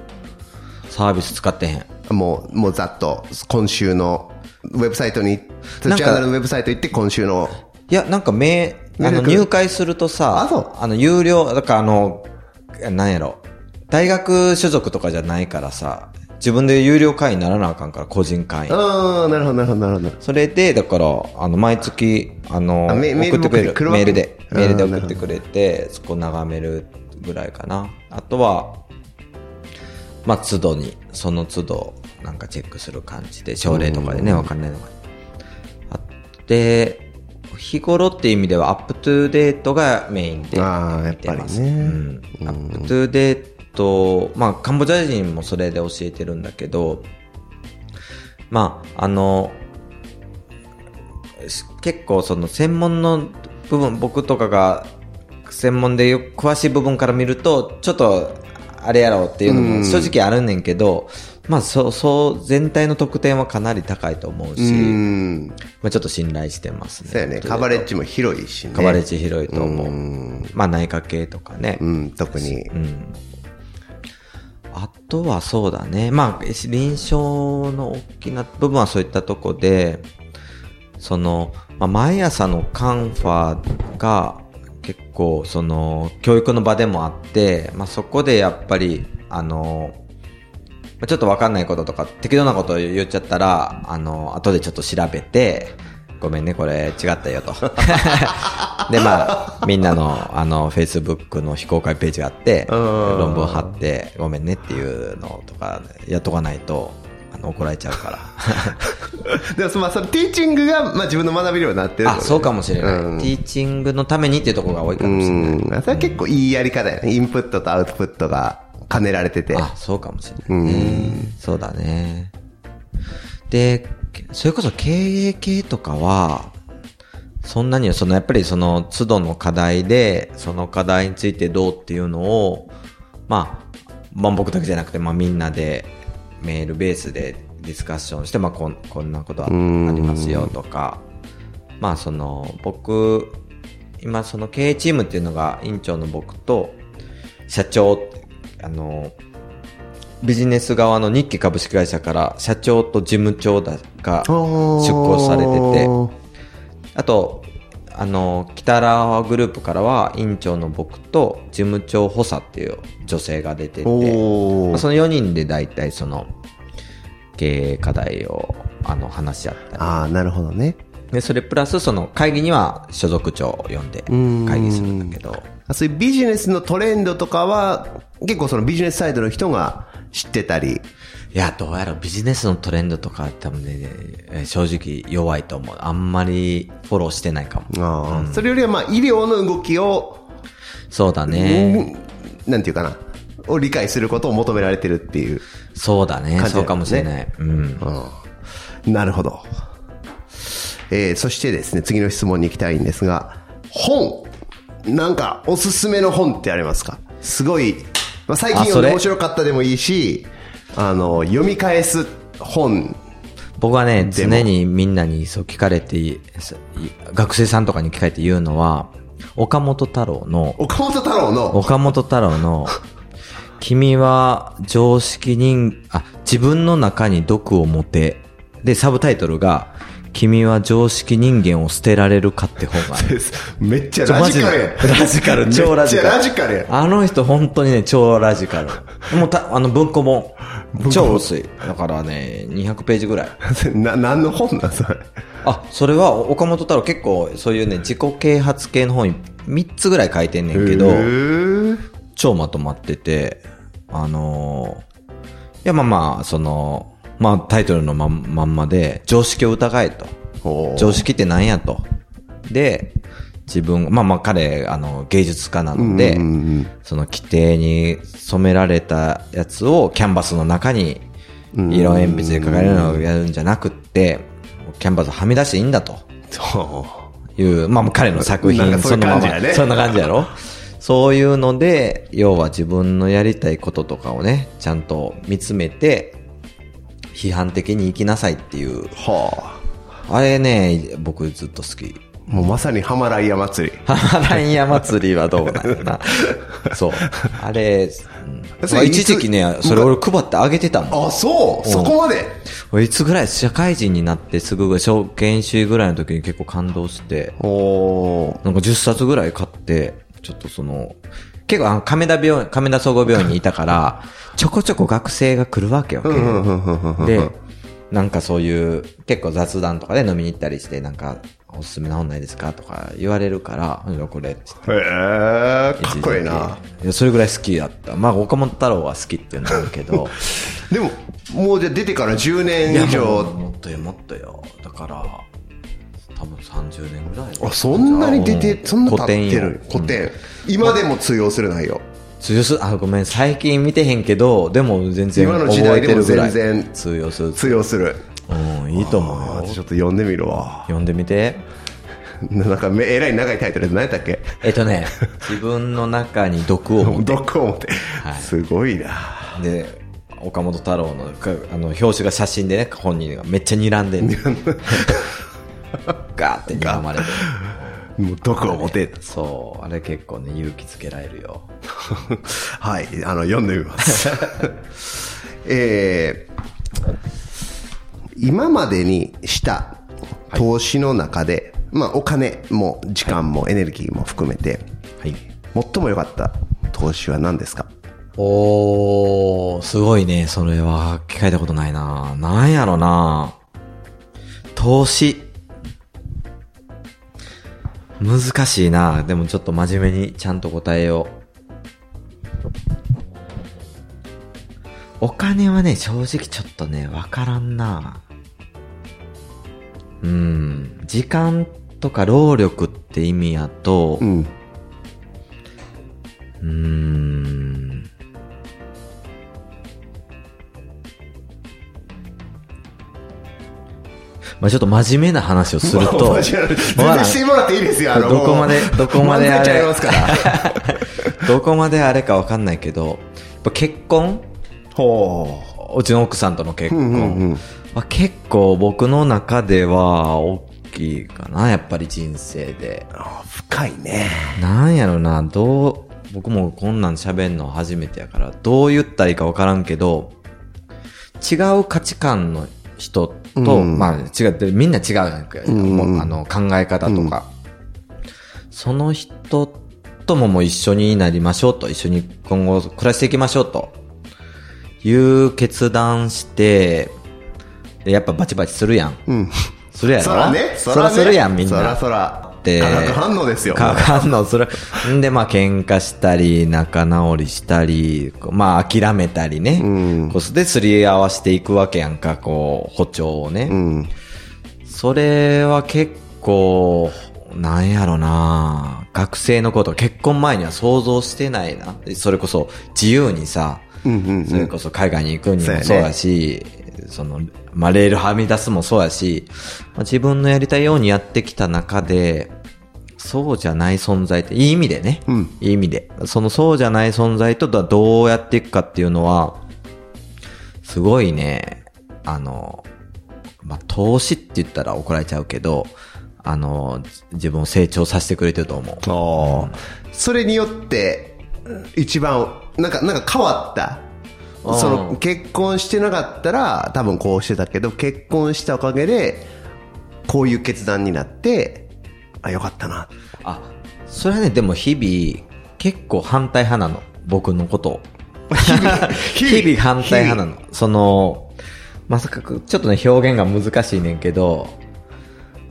サービス使ってへん。もう、もうざっと、今週の、ウェブサイトに、ジャーナルのウェブサイト行って今週の、いや、なんかめ、あの入会するとさ、あの有料、だからあの、なんやろ、大学所属とかじゃないからさ、自分で有料会員にならなあかんから、個人会員。ああ、なるほど、なるほど、なるほど。それで、だから、あの、毎月、あの、送ってくれるメールで、うんメールで送ってくれて、そこ眺めるぐらいかな。あとは、まあ、都度に、その都度、なんかチェックする感じで、症例とかでね、わかんないのが。あで、日頃っていう意味では、 UpToDate がメインであー見てます。やっぱりねうん。 UpToDate、まあ、カンボジア人もそれで教えてるんだけど、まあ、あの、し結構その専門の部分、僕とかが専門でよく詳しい部分から見ると、ちょっとあれやろうっていうのも正直あるねんけど、まあそう、そう、全体の得点はかなり高いと思うし、うん。まあちょっと信頼してますね。そうやね。カバレッジも広いしね。カバレッジ広いと思う。うんまあ内科系とかね。うん、特に。うん。あとはそうだね。まあ、臨床の大きな部分はそういったとこで、その、まあ、毎朝のカンファが結構その教育の場でもあって、まあ、そこでやっぱり、あの、ちょっとわかんないこととか適当なことを言っちゃったら、あの、後でちょっと調べて、ごめんね、これ違ったよと。で、まあ、みんなの、あの、Facebook の非公開ページがあって、うん論文貼って、ごめんねっていうのとか、やっとかないと、あの、怒られちゃうから。でも、まあ、そのティーチングが、まあ、自分の学びるようになってるあ、そうかもしれない。うんティーチングのためにっていうところが多いかもしれない。うん。それは結構いいやり方やね。インプットとアウトプットが兼ねられてて。あ、そうかもしれないね。そうだね。で、それこそ経営系とかは、そんなに、そのやっぱりその都度の課題で、その課題についてどうっていうのを、まあ、まあ僕だけじゃなくて、まあみんなでメールベースでディスカッションして、まあこんこんなことありますよとか、まあその僕、今その経営チームっていうのが院長の僕と社長、あの、ビジネス側の日記株式会社から社長と事務長だが出向されてて、あと、あの、北原グループからは、院長の僕と、事務長補佐っていう女性が出てて、その4人で大体その、経営課題を、あの、話し合ったり。ああ、なるほどね。で、それプラス、その会議には所属長を呼んでん会議するんだけど、そういうビジネスのトレンドとかは、結構そのビジネスサイドの人が知ってたり、いや、どうやらビジネスのトレンドとか多分ね、えー正直弱いと思う。あんまりフォローしてないかも。あーそれよりはまあ医療の動きを、そうだね。うんなんていうかな、を理解することを求められてるっていう。そうだねそうかもしれない。うん。うんなるほど。えー、そしてですね、次の質問に行きたいんですが、本なんか、おすすめの本ってありますか？すごい、まあ、最近面白かったでもいいし、あの、読み返す本。僕はね、常にみんなにそう聞かれて学生さんとかに聞かれて言うのは、岡本太郎の、岡本太郎の、岡本太郎の、君は常識人、あ、自分の中に毒を持て。で、サブタイトルが、君は常識人間を捨てられるかって本がある。めっちゃラジカルやラジカル、超ラジカル。めっちゃラジカルやんあの人本当にね、超ラジカル。もうた、あの文庫本。超薄い。だからね、200ページぐらい。な、何の本なん？それ。あ、それは岡本太郎結構そういうね、自己啓発系の本3つぐらい書いてんねんけど、超まとまってて、あのーいやまあまあ、その、まあタイトルのまんまんまで、常識を疑えと。常識って何やと。で、自分、まあまあ彼、あの、芸術家なので、その規定に染められたやつをキャンバスの中に色鉛筆で描かれるのをやるんじゃなくって、キャンバスをはみ出していいんだと。そいう、まあ彼の作品。そのまま。そんな感じやろ。そういうので、要は自分のやりたいこととかをね、ちゃんと見つめて、批判的に生きなさいっていうう。はあれね、僕ずっと好き。あ。もうまさにハマライヤ祭り。ハマライヤ祭りはどうなんやな。そう。あれ、うん一時期ね、それ俺配ってあげてたもん。あ、そうそこまで？俺いつぐらい社会人になってすぐぐらい、小研修ぐらいの時に結構感動して、おー。なんか10冊ぐらい買って、ちょっとその、結構あの亀田病院、亀田総合病院にいたから、ちょこちょこ学生が来るわけよ。で、なんかそういう、結構雑談とかで飲みに行ったりして、なんか、おすすめな本ないですかとか言われるから、うんこれへえ、かっこいいな。いや、それぐらい好きだった。まあ、岡本太郎は好きっていうのはあるけど。でも、もうじゃあ出てから10いや年以上。もっとよ、もっとよ。だから、多分30年ぐらい。あ、そんなに出て、うんそんな経って古典よる。古典。今でも通用する内容。通用する、あ、ごめん、最近見てへんけど、でも全然今の覚時代でも。全然通用する。通用する。うん、いいと思うよあち。ょっと読んでみるわ。読んでみて。なんか、めえらい長いタイトルで何やったっけ？えっとね、自分の中に毒を持って。どこを持ってはい。すごいな。で、岡本太郎のかあの表紙が写真でね、本人がめっちゃ睨んでんね ガーって睨まれて。もうどこを持て。そう、あれ結構ね、勇気づけられるよ。はい、あの、読んでみます。えー、今までにした投資の中で、まあ、お金も時間もエネルギーも含めて、はい。最も良かった投資は何ですか？おー、すごいね、それは聞かれたことないななんやろな投資。難しいなでもちょっと真面目にちゃんと答えよう。お金はね、正直ちょっとね、わからんなうん。時間とか労力って意味やと、うん。うーん。まあちょっと真面目な話をすると、してもらっていいですよ。どこまで、どこまであれ どこまであれかわかんないけど、結婚？ほうちの奥さんとの結婚は結構僕の中では大きいかな、やっぱり人生で。う。深いね。なんやろな、どう、僕もこんなん喋んの初めてやから、どう言ったらいいかわからんけど、違う価値観の人と、うんまあ違って、みんな違ううんあの考え方とか、その人とももう一緒になりましょうと、一緒に今後暮らしていきましょうと、いう決断して、で、やっぱバチバチするやん。うん。するやろ？そらね。そらするやん、みんな。そらそら。で化学反応ですよ。化学反応する。んで、まあ、喧嘩したり、仲直りしたり、まあ、諦めたりね。うんこうで、すり合わせていくわけやんか、こう、歩調をね。うん。それは結構、なんやろな学生のこと、結婚前には想像してないな。それこそ、自由にさ、うんうんうんそれこそ海外に行くにもそうやし、その、まあ、レールはみ出すもそうやし、まあ、自分のやりたいようにやってきた中で、そうじゃない存在って、いい意味でね、うんいい意味で。そのそうじゃない存在とどうやっていくかっていうのは、すごいね、あの、まあ、投資って言ったら怒られちゃうけど、あの、自分を成長させてくれてると思う。それによって、一番、なんか、なんか変わった。うんその、結婚してなかったら、多分こうしてたけど、結婚したおかげで、こういう決断になって、あ、よかったな。あ、それはね、でも日々、結構反対派なの。僕のことを。日々？日々反対派なの。その、まさか、ちょっとね、表現が難しいねんけど、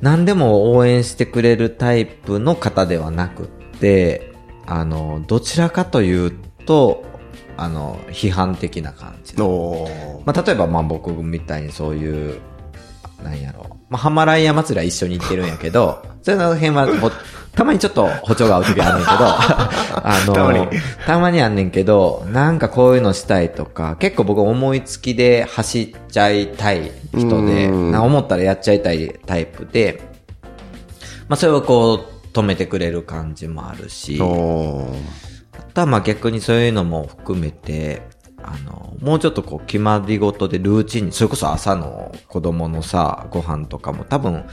何でも応援してくれるタイプの方ではなくって、あの、どちらかというと、あの、批判的な感じ。まあ、例えば、まあ、僕みたいにそういう、なんやろ。う。まあ、ハマライヤ祭りは一緒に行ってるんやけど、それの辺はほ、たまにちょっと歩調が合う時あんねんけど、あの、たまに。あんねんけど、なんかこういうのしたいとか、結構僕思いつきで走っちゃいたい人で、うん。な思ったらやっちゃいたいタイプで、まあ、それをこう、止めてくれる感じもあるし、あとはまあ逆にそういうのも含めて、あの、もうちょっとこう決まり事でルーチンに、それこそ朝の子供のさ、ご飯とかも多分、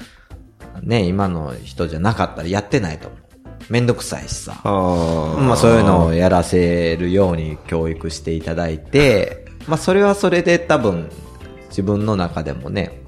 ね、今の人じゃなかったらやってないと思う。めんどくさいしさ。まあそういうのをやらせるように教育していただいて、まあそれはそれで多分自分の中でもね、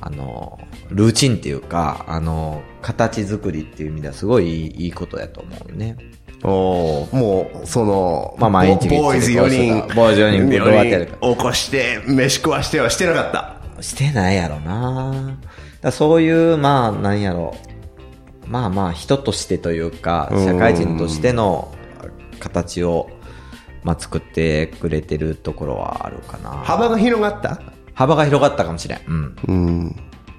あの、ルーチンっていうか、あの、形作りっていう意味ではすごいいいことやと思うね。おーもう、その、まあ毎日ボボーイズ4人、ボーイズ4人でどうやってやるか起こして、飯食わしてはしてなかった。してないやろなだそういう、まあ、なんやろ。まあまあ、人としてというか、うん社会人としての形を、まあ、作ってくれてるところはあるかな。幅が広がった？幅が広がったかもしれん。うん。うん。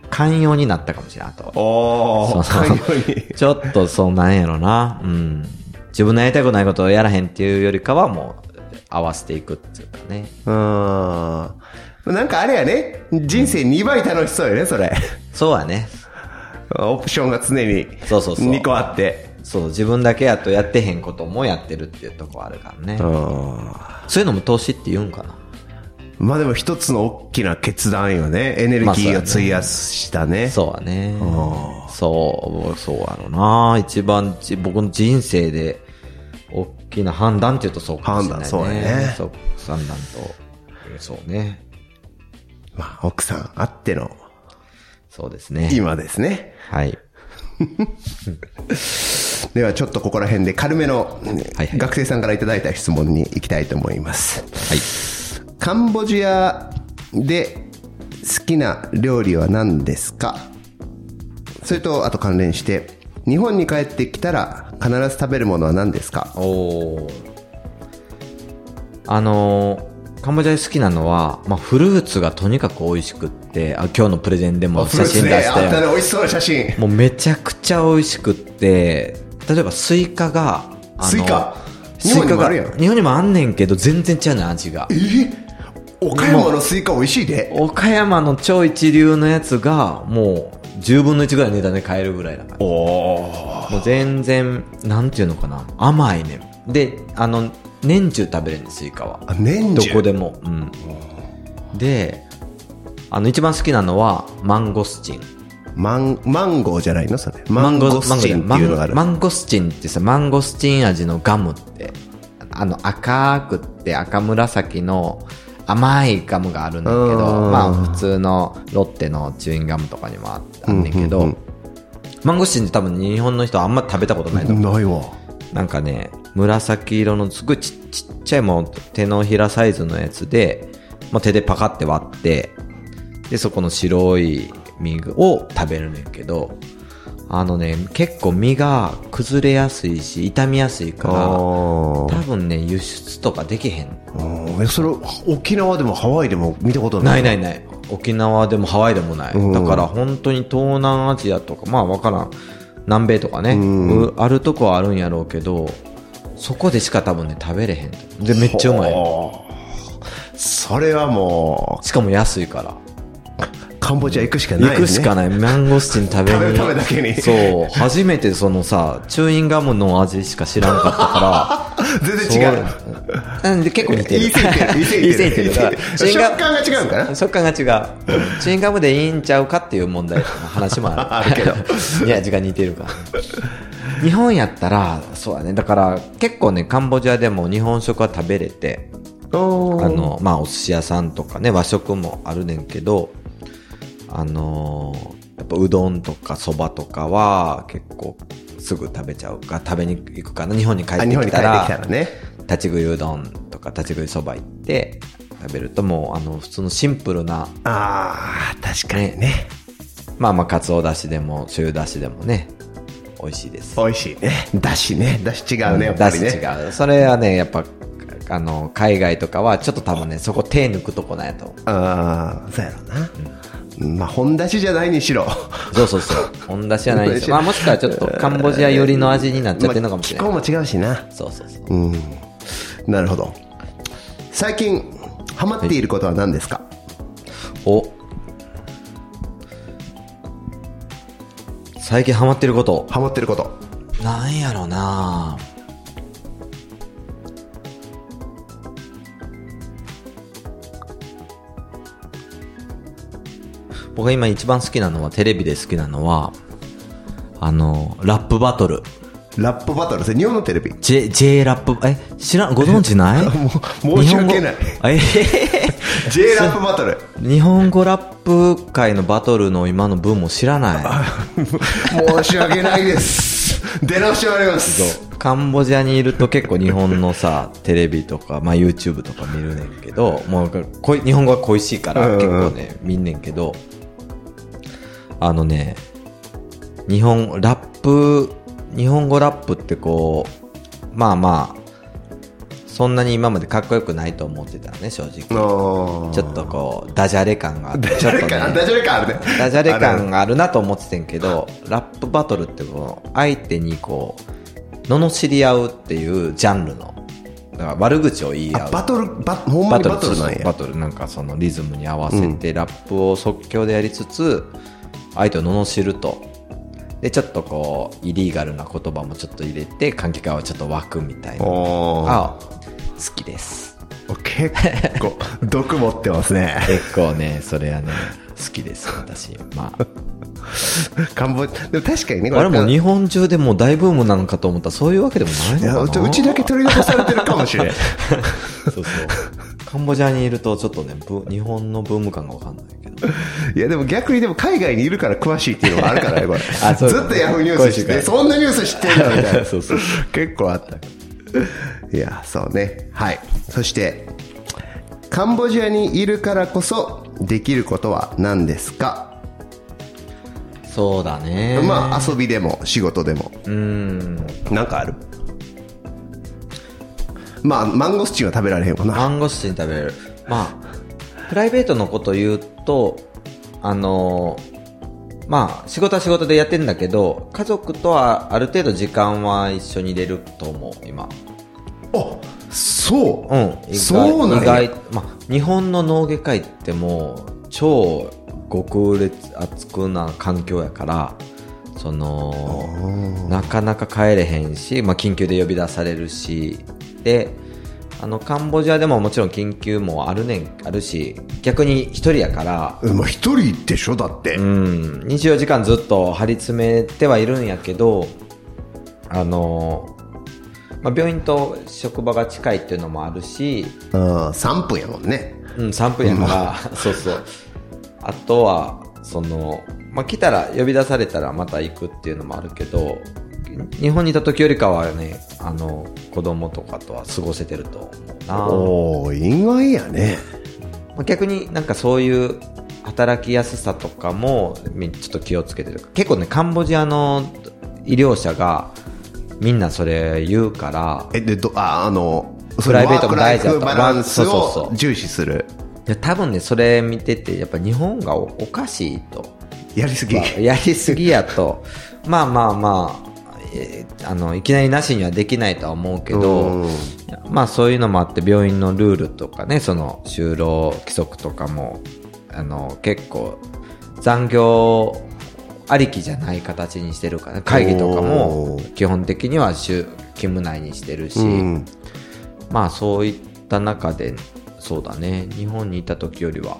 寛容になったかもしれん、あと。おー、そう寛容に。ちょっとそうなんやろな。うん。自分のやりたくないことをやらへんっていうよりかはもう、合わせていくっていうかね。うん。なんかあれやね。人生2倍楽しそうよね、それ。そうはね。オプションが常にそうそうそう2個あって。そう、自分だけやとやってへんこともやってるっていうところあるからね。うん。そういうのも投資って言うんかな。まあでも一つの大きな決断よね。エネルギーを費やしたね。そうはねあ。そう、そうやろな。一番じ僕の人生で大きな判断って言うとそうかもしれないね。判断そうやねそう、判断と。そうね。まあ奥さんあってのそうですね。今ですね。はい。ではちょっとここら辺で軽めの学生さんからいただいた質問に行きたいと思います。はい。カンボジアで好きな料理は何ですか？それとあと関連して日本に帰ってきたら必ず食べるものは何ですか？おー。あのーカンボジアで好きなのは、まあ、フルーツがとにかく美味しくって、あ今日のプレゼンでも写真出しあったね。美味しそうな写真。もうめちゃくちゃ美味しくって、例えばスイカが、スイカ？スイカが日本にもあるやん。日本にもあんねんけど、全然違うねん、味が。岡山のスイカ美味しいで。岡山の超一流のやつが、もう、10分の1ぐらいの値段で買えるぐらいだから。おもう全然、なんていうのかな。甘いねん。で、あの、年中食べれるんです、スイカは。あ、年ど中。こでも。うん。で、あの、一番好きなのは、マンゴスチン。マン、マンゴーじゃないの？それ。マンゴスチンっていうのがある。マンゴスチンってさ、マンゴスチン味のガムって、あの赤くって赤紫の甘いガムがあるんだけど、うんまあ普通のロッテのチューインガムとかにもああんねんけど、うんうんうんマンゴスチンって多分日本の人あんま食べたことないと思う。ないわ。なんかね、紫色のすごいちちっちゃいもん、手のひらサイズのやつで、まあ、手でパカって割って、で、そこの白い実を食べるねんけど、あのね、結構実が崩れやすいし、傷みやすいから、あ多分ね、輸出とかできへん。それ、沖縄でもハワイでも見たことな。ないいないない。沖縄でもハワイでもない。うんだから本当に東南アジアとか、まあわからん。南米とかね、うんうあるとこはあるんやろうけど、そこでしか多分ね、食べれへんと。で、めっちゃうまい。それはもしかも安いから。う、カンボジア行くしかない、ね。行くしかない。マンゴスチン食べに。食べだけにそう。初めてそのさ、チューインガムの味しか知らんかったから。全然違う。なんで結構似てる。いい線いってる。食感が違うんかな食感が違う。チューインガムでいいんちゃうかっていう問題の話もある。あるけど。いや、味が似てるから。日本やったら、そうだね。だから、結構ね、カンボジアでも日本食は食べれて、あの、まあ、お寿司屋さんとかね、和食もあるねんけど、あのーやっぱうどんとかそばとかは結構すぐ食べちゃうか、食べに行くかな。日本に帰ってきたら、きたらね。立ち食いうどんとか立ち食いそば行って食べるともう、あの、普通のシンプルな、ああ、確かにね。まあまあ、かつおだしでも、醤油だしでもね、美味しいです。美味しいね。だしね。だし違うね、やっぱりね。だし違う。それはね、やっぱ、あの、海外とかはちょっと多分ね、そこ手抜くとこなんやと。ああ、そうやろな。まあ、本だしじゃないにしろ。そうそうそう。本出しじゃないんですよ。まあもしくはちょっとカンボジア寄りの味になっちゃってるのかもしれない。まあ気候も違うしな。そうそうそう。うん。なるほど。最近、ハマっていることは何ですか、お最近ハマってること。ハマってること。なんやろな僕が今一番好きなのは、テレビで好きなのは、あの、ラップバトル。ラップバトル、それ日本のテレビ？J、J ラップ、え、知らん、ご存知ない？もう申し訳ない日本語え J ラップバトル。日本語ラップ界のバトルの今のブームを知らない。申し訳ないです。出直してまいります。カンボジアにいると結構日本のさ、テレビとか、まあ YouTube とか見るねんけど、もうこい日本語が恋しいから結構ね、見んねんけど、あのね、日本、ラップ、日本語ラップってこう、まあまあ、そんなに今までかっこよくないと思ってたね、正直。ちちょっとこう、ダジャレ感があって、ダジちょっとャレ感、ねダ、ジャレ感あるね。ダジャレあ感があるなと思っててんけど、ラップバトルってこう、相手にこう、罵り合うっていうジャンルの、だから悪口を言い合う。バトル、バほんまにバトルなんや。バトルなんかそのリズムに合わせて、ラップを即興でやりつつ、相手を罵ると。で、ちょっとこう、イリーガルな言葉もちょっと入れて、観客がちょっと湧くみたいな。おーあ、好きです。結構、毒持ってますね。結構ね、それはね、好きです、私。まあ。カンボジでも確かにね、こあれもう日本中でもう大ブームなのかと思ったらそういうわけでもないのかなうちうちだけ取り残されてるかもしれん。そうそう。カンボジアにいるとちょっとね、ブ日本のブーム感がわかんないけど。いや、でも逆にでも海外にいるから詳しいっていうのがあるから ね、これ。あそうずっとヤフーニュース知って、詳しいからそんなニュース知ってんだみたいな。そうそう結構あった。いや、そうね。はい。そして、カンボジアにいるからこそできることは何ですか？そうだね。まあ、遊びでも仕事でも。うーん。なんかある？まあ、マンゴスチンは食べられへんわな。マンゴスチン食べれる。まあ、プライベートのこと言うと、あのーまあ、仕事は仕事でやってんだけど、家族とはある程度時間は一緒に入れると思う、今。あ、そそう。うん、意外そうなんや意外、まあ、日本の脳外科医ってもう、超極烈熱くな環境やから、その、なかなか帰れへんし、まあ、緊急で呼び出されるし、で、あの、カンボジアでももちろん緊急もあるねん、あるし、逆に一人やから、うんまあ一人でしょだって。うん、24時間ずっと張り詰めてはいるんやけど、あの、まあ、病院と職場が近いっていうのもあるし、うん、3分やもんね。うん、3分やから、そうそう。あとは、その、まあ、来たら、呼び出されたらまた行くっていうのもあるけど、日本にいた時よりかはね、あの、子供とかとは過ごせてると思うな。おお意外やね。まあ逆になんかそういう働きやすさとかもみちょっと気をつけてる結構ねカンボジアの医療者がみんなそれ言うからえ、で、ど、あ、あの、プライベートも大事だとうそうそうを重視する。いや多分ねそれ見ててやっぱ日本がおおかしいと、やりすぎ。まあやりすぎやとまあまあまあえーあのいきなりなしにはできないとは思うけど、うん。まあそういうのもあって病院のルールとかねその就労規則とかもあの結構残業ありきじゃない形にしてるから会議とかも基本的には週勤務内にしてるし、うん。まあそういった中でそうだね。日本にいた時よりは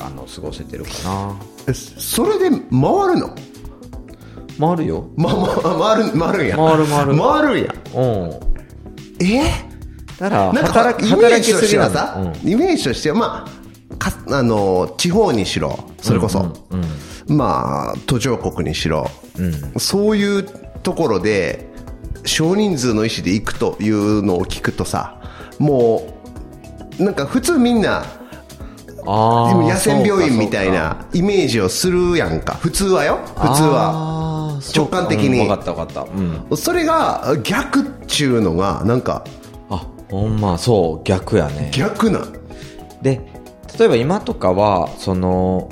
あの過ごせてるかな。えそれで回るの？回るよ。ま、ま、回る、回るん。や。回る回る。回るん。や。うん。え？だからなんか働きイメー働きジとしてはすぎなのさ、イメージとしては、まあ、かあの、地方にしろ、それこそ、まあ、途上国にしろ、そういうところで、少人数の意思で行くというのを聞くとさ、もう、なんか普通みんな、あーでも野戦病院みたいなイメージをするやんか。普通はよ。普通は。直感的に。うん分かった分かった。うん。それが逆っちゅうのが、なんかあほんまそう逆やね。逆な。で例えば今とかはその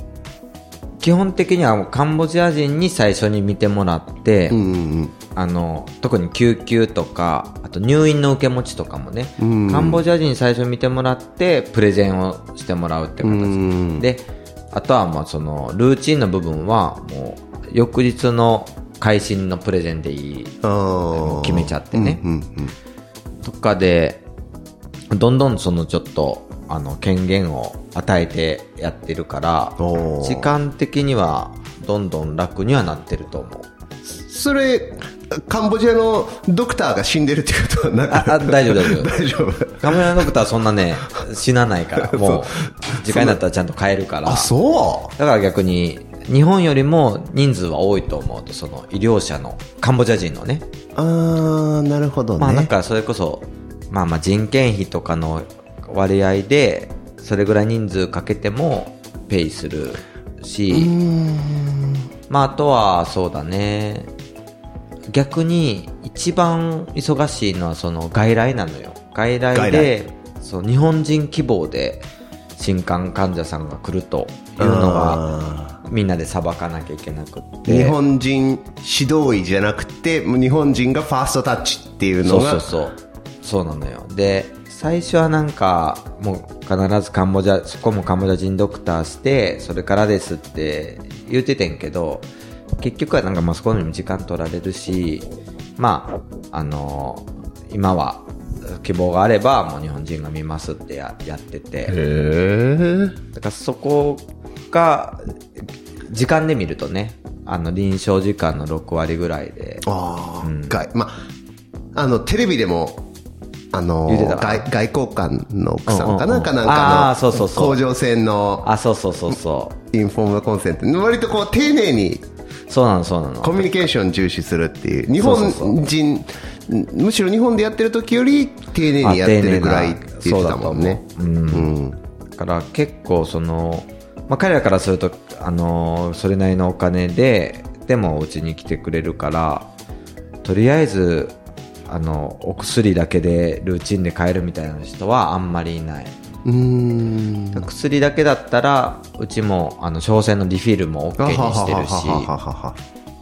基本的にはカンボジア人に最初に見てもらって、うんうんあの特に救急とかあと入院の受け持ちとかもね、カンボジア人に最初に見てもらってプレゼンをしてもらうって形、うん。であとはまあそのルーチンの部分はもう翌日の会心のプレゼンでいい。決めちゃってね。うんうんとかでどんどんそのちょっとあの権限を与えてやってるから時間的にはどんどん楽にはなってると思う。それ、カンボジアのドクターが死んでるっていうことはなく？ああ大丈夫大丈夫。大丈夫。カメラドクターはそんなね 死なないからもう時間になったらちゃんと帰るから。あ、そだから逆に日本よりも人数は多いと思うとその医療者のカンボジア人のねう。あー、なるほどね。まあなんかそれこそ、まあまあ人件費とかの割合で、それぐらい人数かけてもペイするし、まああとはそうだね、逆に一番忙しいのはその外来なのよ。外来で、そう日本人希望で新刊患者さんが来るというのがみんなで裁かなきゃいけなくって。日本人指導医じゃなくて、日本人がファーストタッチっていうそうのが、そうそう。そうなのよ。で、最初はなんか、もう必ずカンボジア、そこもカンボジア人ドクターして、それからですって言っててんけど、結局はなんかまあそこにも時間取られるし、まあ、あの今は希望があればもう日本人が見ますってややってて、だからそこが、時間で見るとね、あの臨床時間の6割ぐらいで、ああ、外まあ、あの、テレビでも、あの外外交官の奥さんかうんうんうん。なかなんかのそうそうそう。甲状腺のあ、そうそうそうそう。インフォームコンセント。割とこう丁寧にそうなの、そうなの。コミュニケーション重視するっていう。日そうそうそう。本人むしろ日本でやってる時より丁寧にやってるぐらいって言ってたもんね。だから結構その、まあ、彼らからすると、あのーそれなりのお金で、でもうちに来てくれるから、とりあえず、あの、お薬だけでルーチンで買えるみたいな人はあんまりいない。うーん。薬だけだったら、うちも、あの、商船のリフィルも OK にしてるし、はははは。は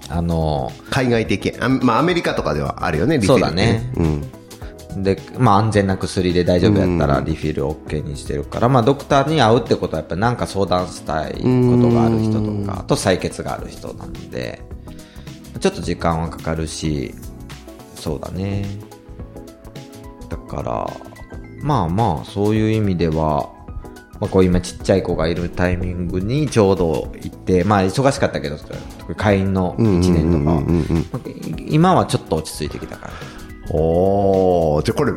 あのー海外的あまあアメリカとかではあるよねリフィルそうだね。うんで、まあ安全な薬で大丈夫やったらリフィル OK にしてるから、まあドクターに会うってことはやっぱりなんか相談したいことがある人とか、あと採血がある人なんで、ちょっと時間はかかるし、そうだね。だから、まあまあ、そういう意味では、まあこう今ちっちゃい子がいるタイミングにちょうど行って、まあ忙しかったけど、会員の1年とか今はちょっと落ち着いてきたから。おー、じゃあこれ、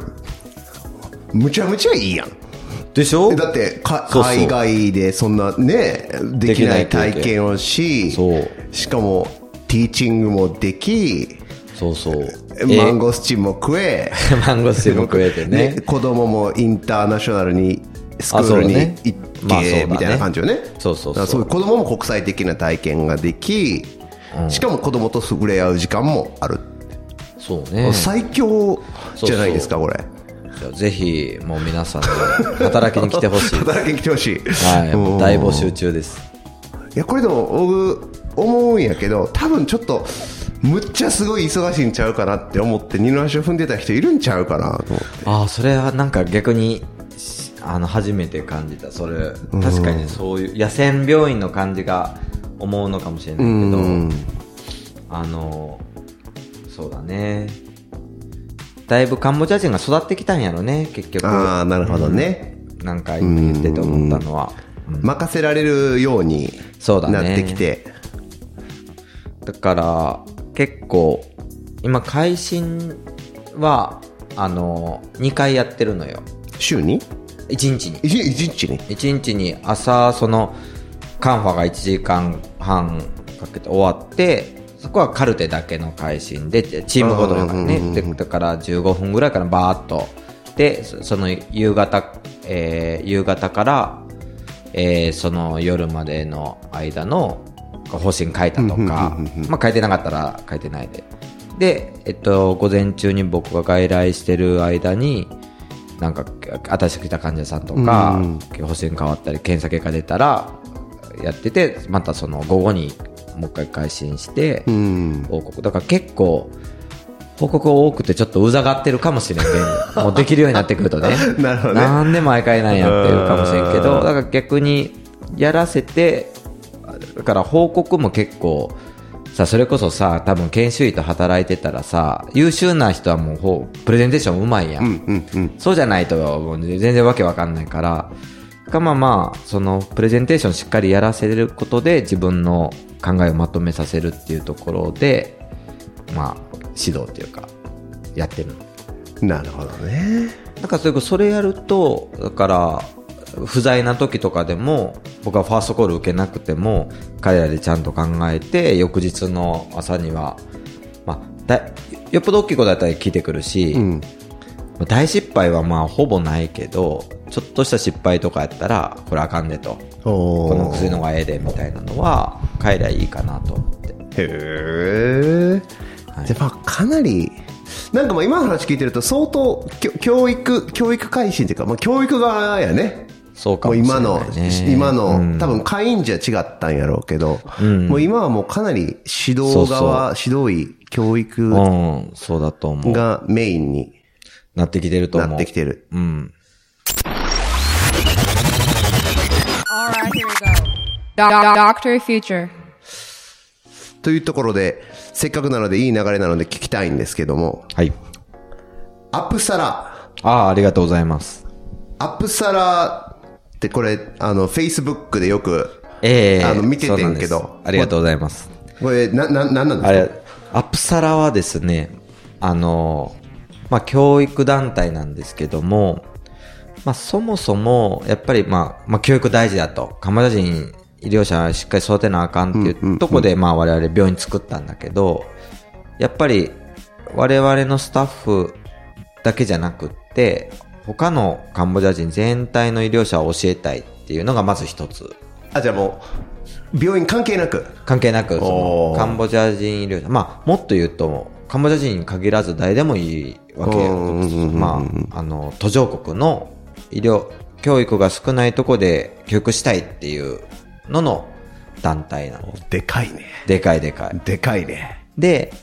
むちゃむちゃいいやん。でしょ？えだってか海外でそんなねできない体験をしそう。しかもティーチングもできそうそう。マンゴスチンも食え。マンゴスチンも食えてね。子供もインターナショナルにスクールに行まあそうだね。けみたいな感じよね。そうそうそう。そういう子供も国際的な体験ができしかも子供と触れ合う時間もあるそうね。最強じゃないですかこれぜひ、もう皆さんで働きに来てほしい。働きに来てほしいはい、大募集中です。いやこれでも僕思うんやけど多分ちょっとむっちゃすごい忙しいんちゃうかなって思って二の足を踏んでた人いるんちゃうかなと思ってああ、それはなんか逆に、しあの、初めて感じた。それ、確かにそういう、野戦病院の感じが思うのかもしれないけど、うんあの、そうだね。だいぶカンボジア人が育ってきたんやろね、結局。ああなるほどね、なんか今言ってて思ったのは。任せられるようにそうだねなってきてだから、結構、今、会心は、あの、2回やってるのよ。週に？1日に。一一日に？1日に朝、その、カンファが1時間半かけて終わって、そこはカルテだけの会心で、チームごとだからね。でだから15分ぐらいからバーっと。で、そその夕方、えー夕方から、えーその夜までの間の方針書いたとか、まあ書いてなかったら書いてないで。で、えっと、午前中に僕が外来してる間に、なんか、新しく来た患者さんとか、方針変わったり、検査結果出たら、やってて、またその午後にもう一回改心して、うん報告。だから結構、報告多くてちょっとうざがってるかもしれんけど、もうできるようになってくるとね。なるほどねなんで毎回なんやってるかもしれんけど、だから逆にやらせて、だから報告も結構、さ、それこそさ、多分研修医と働いてたらさ、優秀な人はもうプレゼンテーションうまいやん。そうじゃないと、もう全然わけわかんないから、かまあまあ、そのプレゼンテーションしっかりやらせることで自分の考えをまとめさせるっていうところで、まあ、指導っていうか、やってるの。なるほどねだからそれそれやると、だから、不在な時とかでも、僕はファーストコール受けなくても、彼らでちゃんと考えて、翌日の朝には、まあ、だよっぽど大きいことだったら聞いてくるし、んまあ大失敗はまあほぼないけど、ちょっとした失敗とかやったら、これあかんでと。おこの薬の方がええでみたいなのは、帰りゃいいかなと思って。へえ、じゃあまあかなりなんかまあ今の話聞いてると相当きょ教育教育改心っていうか、まあ、教育側やねそうかもうもしれない、今ね。の、今の、うん多分会員じゃ違ったんやろうけど、もう今はもうかなり指導側、指導医、教育うん、そうだと思う。がメインになってきてると思う。なってきてる。うん。Future. というところで、せっかくなのでいい流れなので聞きたいんですけども、はい。アップサラ、ああ、ありがとうございます。アップサラってこれ、あの、Facebook でよく、ええあの見ててんけどんですありがとうございます。これ、な、な、なんなんですか？あれ、アップサラはですね、あの、まあ、教育団体なんですけども、まあ、そもそも、やっぱり、まあ、まあ、教育大事だと。カンボジア人、医療者はしっかり育てなあかんっていうとこで、まあ、我々病院作ったんだけど、やっぱり、我々のスタッフだけじゃなくって、他のカンボジア人全体の医療者を教えたいっていうのがまず一つ。あ、じゃあもう、病院関係なく？関係なく、そのカンボジア人医療者、まあ、もっと言うと、カンボジア人に限らず誰でもいいわけよ。まあ、あの、途上国の医療、教育が少ないとこで教育したいっていうのの団体なの。でかいね。でかいでかい。でかいね。で、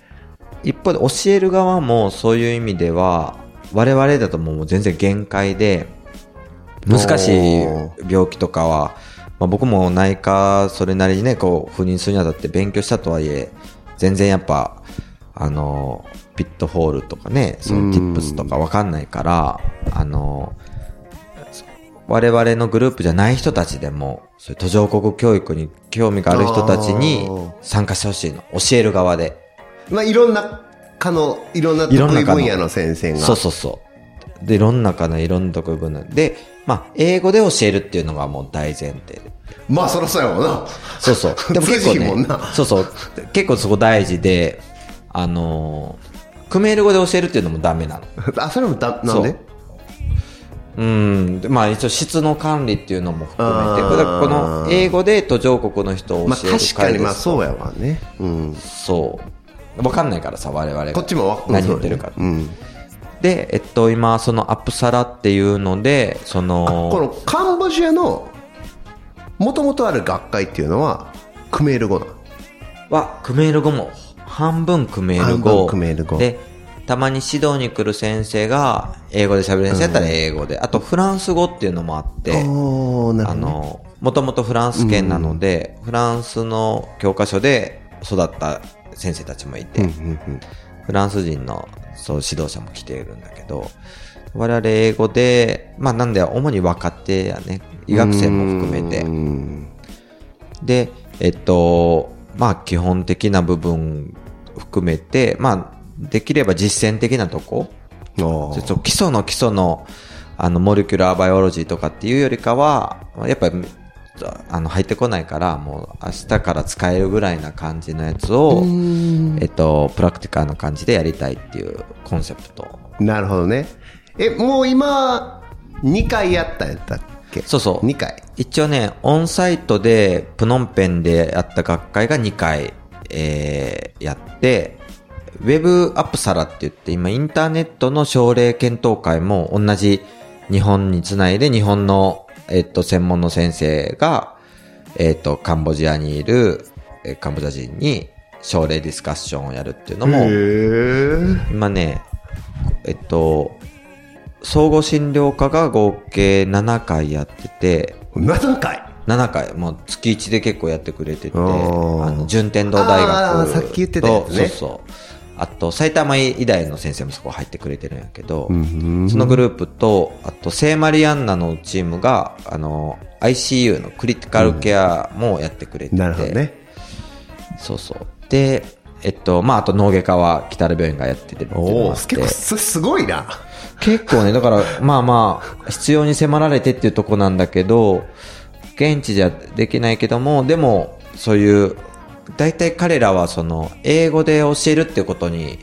一方で教える側もそういう意味では、我々だともう全然限界で、難しい病気とかは、まあ、僕も内科それなりにね、こう、赴任するにあたって勉強したとはいえ、全然やっぱ、あの、ピットホールとかね、その tips とかわかんないから、あの、我々のグループじゃない人たちでも、そういう途上国教育に興味がある人たちに参加してほしいの。教える側で。まあ、いろんな科の、いろんな得意分野の先生が。そうそうそう。で、いろんなかないろんな得意分野で、まあ、英語で教えるっていうのがもう大前提で。まあ、そらそうやもんな。そうそう。でも結構ねな、そうそう。結構そこ大事で、あのー、クメール語で教えるっていうのもダメなの。あ、それもだ、なんで？そううん。でまあ一応質の管理っていうのも含めて、この英語で途上国の人をまあ、教える確かに、まあ、う。そうやわね。うん。そう。わかんないからさ、我々が。こっちもわ何言ってるか。うん。で、えっと、今、そのアップサラっていうので、そこの、のカンボジアの、もともとある学会っていうのは、クメール語なの？は、クメール語も、半分クメール半語。分クメール語で、たまに指導に来る先生が、英語で喋る先生やったら英語で、あとフランス語っていうのもあって、あ。の、もともとフランス圏なので、フランスの教科書で育った先生たちもいて、うんうん。フランス人のそう指導者も来ているんだけど、我々英語で、まあなんで主に若手やね、医学生も含めて。う、ん。で、えっと、まあ基本的な部分含めて、まあできれば実践的なとこ、基礎の基礎の、あの、モレキュラーバイオロジーとかっていうよりかは、やっぱり、あの、入ってこないから、もう明日から使えるぐらいな感じのやつを、えっと、プラクティカーの感じでやりたいっていうコンセプト。なるほどね。え、もう今、2回やったんやったっけ？そうそう2回。一応ね、オンサイトで、プノンペンでやった学会が2回、えー、やって、ウェブアップサラって言って、今インターネットの症例検討会も同じ日本につないで、日本の、えっと、専門の先生が、えっと、カンボジアにいる、えーカンボジア人に症例ディスカッションをやるっていうのも、今ね、えっと、総合診療科が合計7回やってて、7回？7回、もう月1で結構やってくれてて、あの、順天堂大学と、さっき言ってたねそうそう。あと、埼玉医大の先生もそこ入ってくれてるんやけど、んそのグループと、あと、聖マリアンナのチームが、あの、ICU のクリティカルケアもやってくれてて、なるほどね。そうそう。で、えっと、まあ、あと脳外科は北原病院がやってておお結構すすごいな。結構ね、だから、まあまあ、必要に迫られてっていうとこなんだけど、現地じゃできないけども、でも、そういう、大体彼らはその、英語で教えるっていうことに、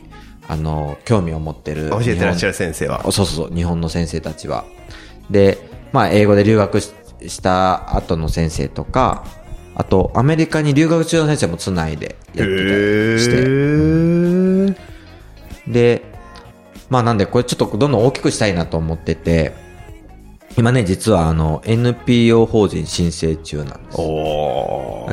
あの、興味を持ってる。教えてらっしゃる。る先生は。そうそうそう、日本の先生たちは。で、まあ、英語で留学しした後の先生とか、あと、アメリカに留学中の先生もつないでやってたりして。ー。で、まあなんでこれちょっとどんどん大きくしたいなと思ってて、今ね、実はあの NPO 法人申請中なんです。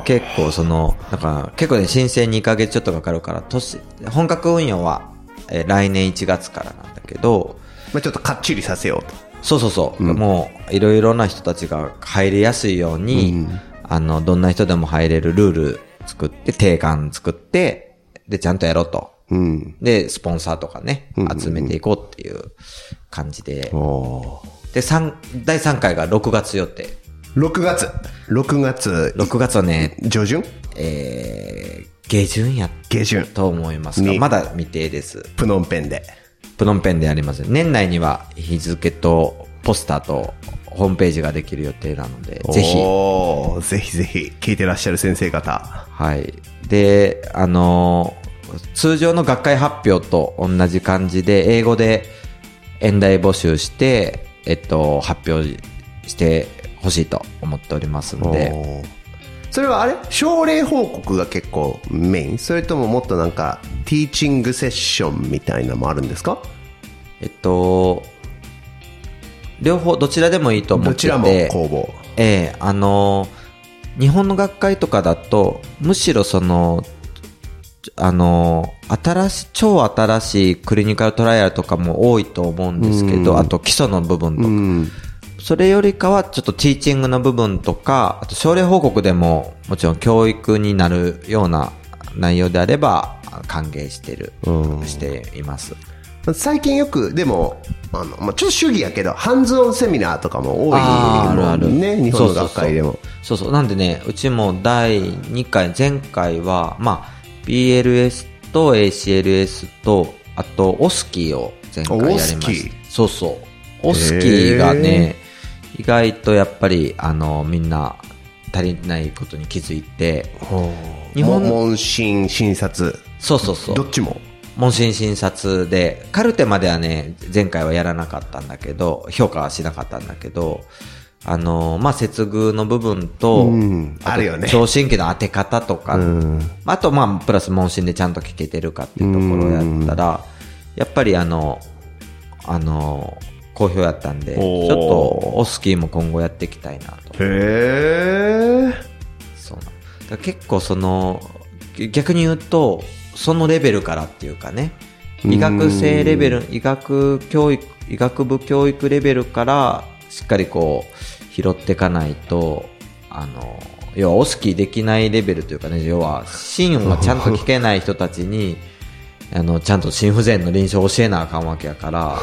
結構その、なんか結構ね、申請2ヶ月ちょっとかかるから、年、本格運用は、えー来年1月からなんだけど、まあちょっとかっちりさせようと。そうそうそう、もういろいろな人たちが入りやすいように、あの、どんな人でも入れるルール作って、定款作って、で、ちゃんとやろうと。うん。で、スポンサーとかね、集めていこうっていう感じで。おで、三第3回が6月予定。6月。6月6月はね、上旬？えー、下旬や下旬。と思いますが、にまだ未定です。プノンペンで。プノンペンでやります。年内には日付とポスターとホームページができる予定なので、ぜひ。ぜひぜひ、聞いてらっしゃる先生方。はい。で、あのー通常の学会発表と同じ感じで、英語で演題募集して、えっと、発表してほしいと思っておりますので、それはあれ？症例報告が結構メイン？それとももっとなんか、ティーチングセッションみたいなのもあるんですか？えっと、両方、どちらでもいいと思ってて、どちらも公募。ええあのー日本の学会とかだと、むしろその、あの、新しい、超新しいクリニカルトライアルとかも多いと思うんですけど、あと基礎の部分とか、うん。それよりかはちょっとティーチングの部分とか、あと症例報告でももちろん教育になるような内容であれば歓迎してる、うんしています。最近よく、でも、あの、まあ、ちょっと主義やけど、ハンズオンセミナーとかも多いあるあるね、日本の学会でも。そうそう。なんでね、うちも第2回、前回は、まあ、BLS と ACLS と、あと、オスキーを前回やりまオスキしーた。そうそう。オスキーがね、意外とやっぱり、あの、みんな足りないことに気づいて、日本も問診、診察。そうそうそうど。っちも？問診診察で、カルテまではね、前回はやらなかったんだけど、評価はしなかったんだけど、あの、まあ、接遇の部分と、うん。とあるよね。聴診器の当て方とか、あと、まあ、プラス問診でちゃんと聞けてるかっていうところをやったら、やっぱりあの、あの、好評やったんで、ちょっと、オスキーも今後やっていきたいなと。へえ。そうな結構その、逆に言うと、そのレベルからっていうかね、医学生レベル、医学教育、医学部教育レベルから、しっかりこう、拾っていかないと、あの、要はオスキーできないレベルというかね、要は、心音がちゃんと聞けない人たちに、あの、ちゃんと心不全の臨床を教えなあかんわけやから、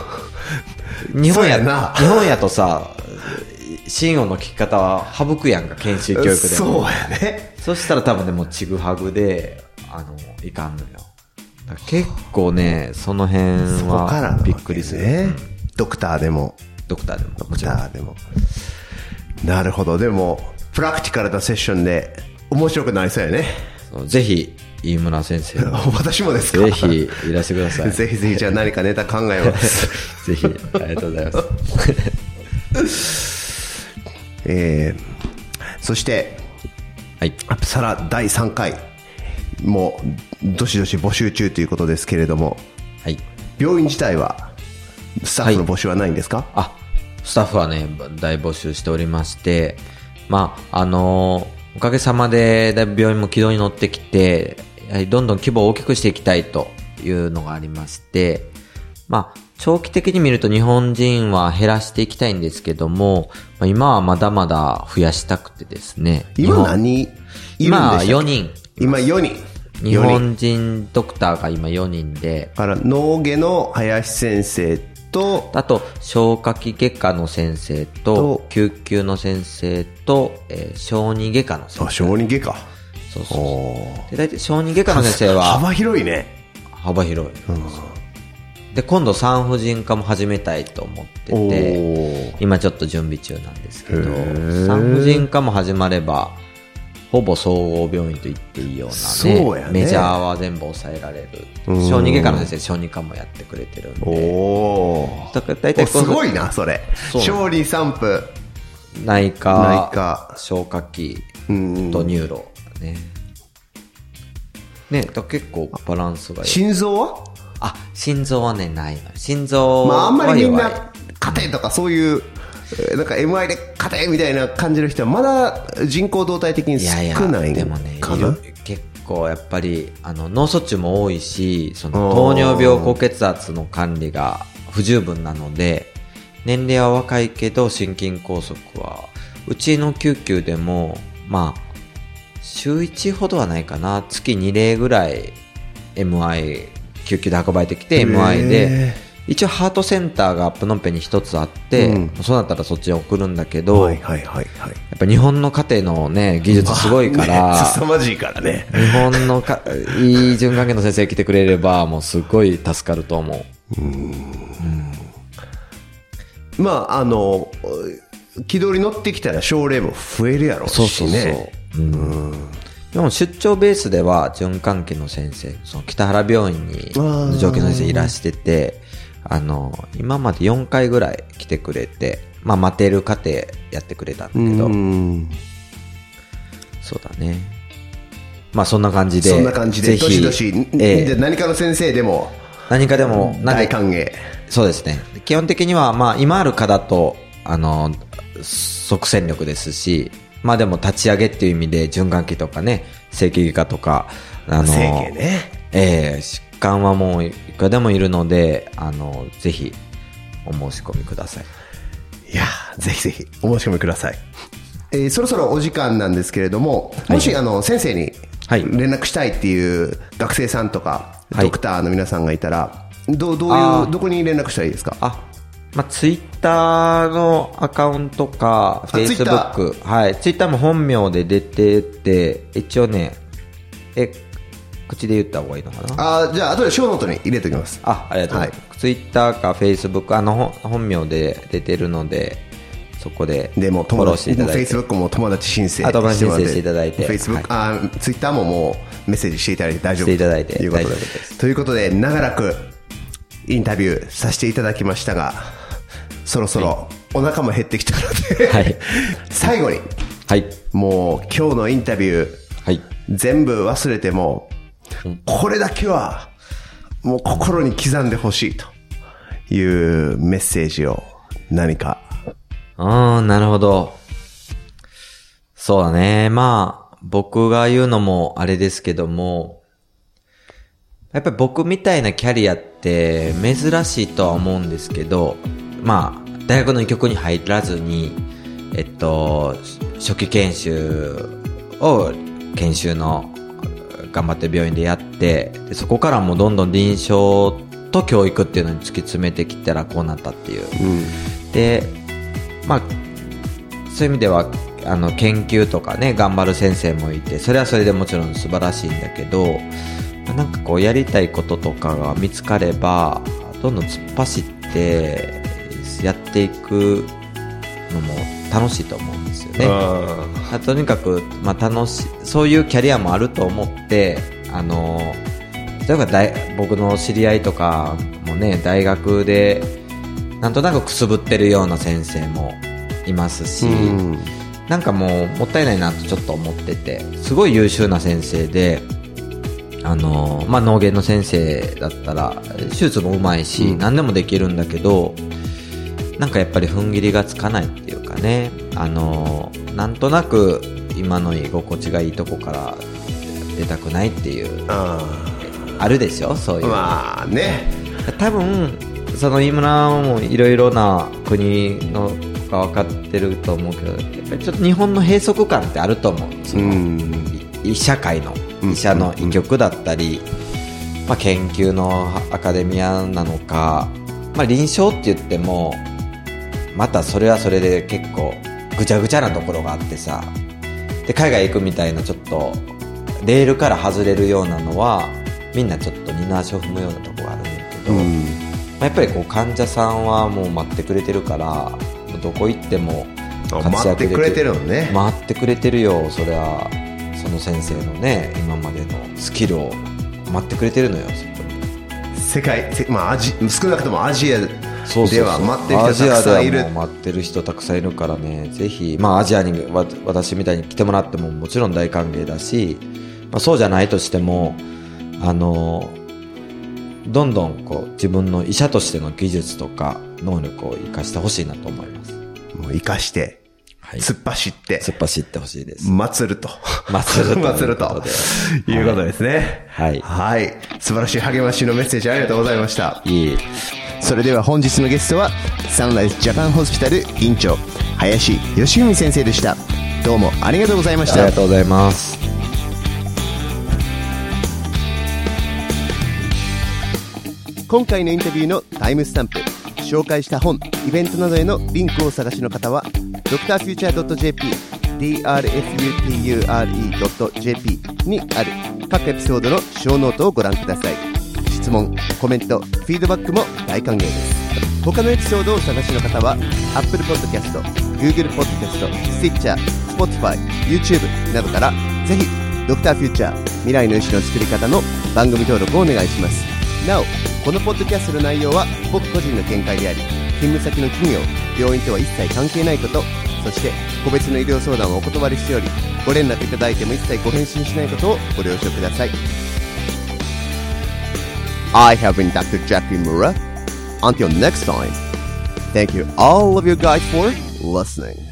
日本ややな日本やとさ、心音の聞き方は省くやんか、研修教育でも。そうやね。そしたら多分ね、もうちぐはぐで、あの、いかんのよ。結構ね、その辺はのびっくりする。ね。ドクターでも、ドクターでも。ドクターでも。なるほど。でも、プラクティカルなセッションで面白くなりそうやね。ぜひ、飯村先生も、私もですか？ぜひ、いらしてください。ぜひぜひ、じゃあ何かネタ考えます。ぜひ、ありがとうございます。えー、そして、はい。アプサラ第3回もどしどし募集中ということですけれども、はい。病院自体はスタッフの募集はないんですか、あ、スタッフはね、大募集しておりまして、まあ、あのーおかげさまで、だいぶ病院も軌道に乗ってきて、やはりどんどん規模を大きくしていきたいというのがありまして、まあ、長期的に見ると日本人は減らしていきたいんですけども、まあ、今はまだまだ増やしたくてですね。今何今したっけ？4人。今4人。日4人本人ドクターが今4人で、から脳外の林先生と、あと、消化器外科の先生とと、救急の先生と、えー小児外科の先あ、生。小児外科。そうそうおそう。で、大体小児外科の先生は幅広いね。幅広い。で、今度産婦人科も始めたいと思っておて、ー今ちょっと準備中なんですけど、産婦人科も始まれば、ほぼ総合病院と言っていいようなね。そうやねメジャーは全部抑えられる。うん小児外科の先生、小児科もやってくれてるんで。おーだから大体おすごいな、それ。小児散布。内科、内科消化器うんと neuro ね。ね、だ結構バランスがいい。心臓は？あ、心臓はね、ないのよ。心臓まあ、あんまりみんな、カテとかそういう、えーなんか MI でカテみたいな感じる人はまだ人口動態的に少いやいや、ないでもね、結構やっぱり、あの、脳卒中も多いし、その糖尿病高血圧の管理が不十分なので、年齢は若いけど心筋梗塞は、うちの救急でも、まあ、週1ほどはないかな。月2例ぐらい MI、救急で運ばれてきて MI で、一応ハートセンターがプノンペンに一つあって、うんそうなったらそっちに送るんだけど、はいはいはいはい。やっぱ日本の家庭のね、技術すごいかねら、凄まじいからね。日本のか、いい循環系の先生来てくれれば、もうすごい助かると思う。まあ、あの、軌道に乗ってきたら症例も増えるやろうしね。そうそうそう。うん。でも出張ベースでは循環器の先生、その北原病院にー上級の先生いらしてて、あの、今まで4回ぐらい来てくれて、まあ待てる過程やってくれたんだけど、うん。そうだね。まあそんな感じで、そんな感じで、ぜひ、どしどし、ええで何かの先生でも何かでも、大歓迎。そうですね。基本的には、まあ、今ある科だと、あの、即戦力ですし、まあでも立ち上げっていう意味で、循環器とかね、正規外科とか、あの、整形ね。ええ疾患はもういくらでもいるので、あの、ぜひ、お申し込みください。いやーぜひぜひ、お申し込みください。えーそろそろお時間なんですけれども、もし、あの、先生にはい連絡したいっていう学生さんとか、はいドクターの皆さんがいたら、どう、どういう、どこに連絡したらいいですか？あ、まあ、ツイッターのアカウントか、フェイスブック。はい。ツイッターも本名で出てて、一応ね、え、口で言った方がいいのかな？あーじゃあ、後でショーノートに入れておきます。あ、ありがとう。ござい。ます。ツイッターかフェイスブック、あの、本本名で出てるので、そこで、でもうフォローし友達、フていただいて。ェイスブックも友達申請あ友達申請していただいて。フェイスブック、あツイッターももうメッセージしていただいて大丈夫。していただいてということでということで、長らくインタビューさせていただきましたが、そろそろお腹も減ってきたので、はい。最後に、はい。もう今日のインタビュー、はい。全部忘れても、これだけは、もう心に刻んでほしいというメッセージを何かああ、なるほど。そうだね。まあ、僕が言うのもあれですけども、やっぱり僕みたいなキャリアって珍しいとは思うんですけど、まあ、大学の医局に入らずに、えっと、初期研修を研修の頑張ってる病院でやって、でそこからもうどんどん臨床と教育っていうのに突き詰めてきたらこうなったっていう。で、まあ、そういう意味では、あの、研究とかね、頑張る先生もいて、それはそれでもちろん素晴らしいんだけど、まあなんかこう、やりたいこととかが見つかれば、どんどん突っ走って、やっていくのも楽しいと思うね。あとにかく、まあ、楽しい、そういうキャリアもあると思って、あの、例えば大僕の知り合いとかもね、大学で、なんとなくくすぶってるような先生もいますし、うん。なんかもうもったいないなとちょっと思ってて、すごい優秀な先生で、あの、まあ、脳外の先生だったら、手術もうまいし、何でもできるんだけど、なんかやっぱり踏ん切りがつかないっていうかね、あの、なんとなく今の居心地がいいとこから出たくないっていう、ああるでしょ？そういう。まあね。多分その井村もいろいろな国のが分かってると思うけどやっぱりちょっと日本の閉塞感ってあると思う。その、医者界のうん。医者の医局だったり、まあ、研究のアカデミアなのか、まあ、臨床って言ってもまたそれはそれで結構ぐちゃぐちゃなところがあってさ。で海外行くみたいなちょっとレールから外れるようなのはみんなちょっと二の足を踏むようなところがあるんだけど、うん。まあやっぱりこう患者さんはもう待ってくれてるからどこ行ってもあ活躍でき待ってくれてるのね。待ってくれてるよそりゃその先生のね今までのスキルを待ってくれてるのよ世界せまあアジ少なくともアジアそうそうそう。では待ってる人アジたくさんいる。アではもう待ってる人たくさんいるからね。ぜひまあアジアにわ私みたいに来てもらってももちろん大歓迎だし、まあ、そうじゃないとしてもあのどんどんこう自分の医者としての技術とか能力を生かしてほしいなと思います。もう生かしてはい。突っ走って突っ走ってほしいです。祭ると。祭ると 祭ると。いうことですね。はい。はい。素晴らしい励ましのメッセージありがとうございました。いい。それでは本日のゲストはサンライズジャパンホスピタル院長林義文先生でした。どうもありがとうございました。ありがとうございます。今回のインタビューのタイムスタンプ紹介した本イベントなどへのリンクをお探しの方は drfuture.jp drfuture.jp にある。各エピソードの小ノートをご覧ください質問コメントフィードバックも大歓迎です他のエピソードを探しの方は Apple Podcast、Google Podcast、Stitcher、Spotify、YouTube などからぜひ Dr. Future 未来の医師の作り方の番組登録をお願いしますなおこのポッドキャストの内容は僕個人の見解であり勤務先の企業病院とは一切関係ないことそして個別の医療相談をお断りしておりご連絡いただいても一切ご返信しないことをご了承ください I have been Dr. Jeffrey Mura Until next time Thank you all of you guys for listening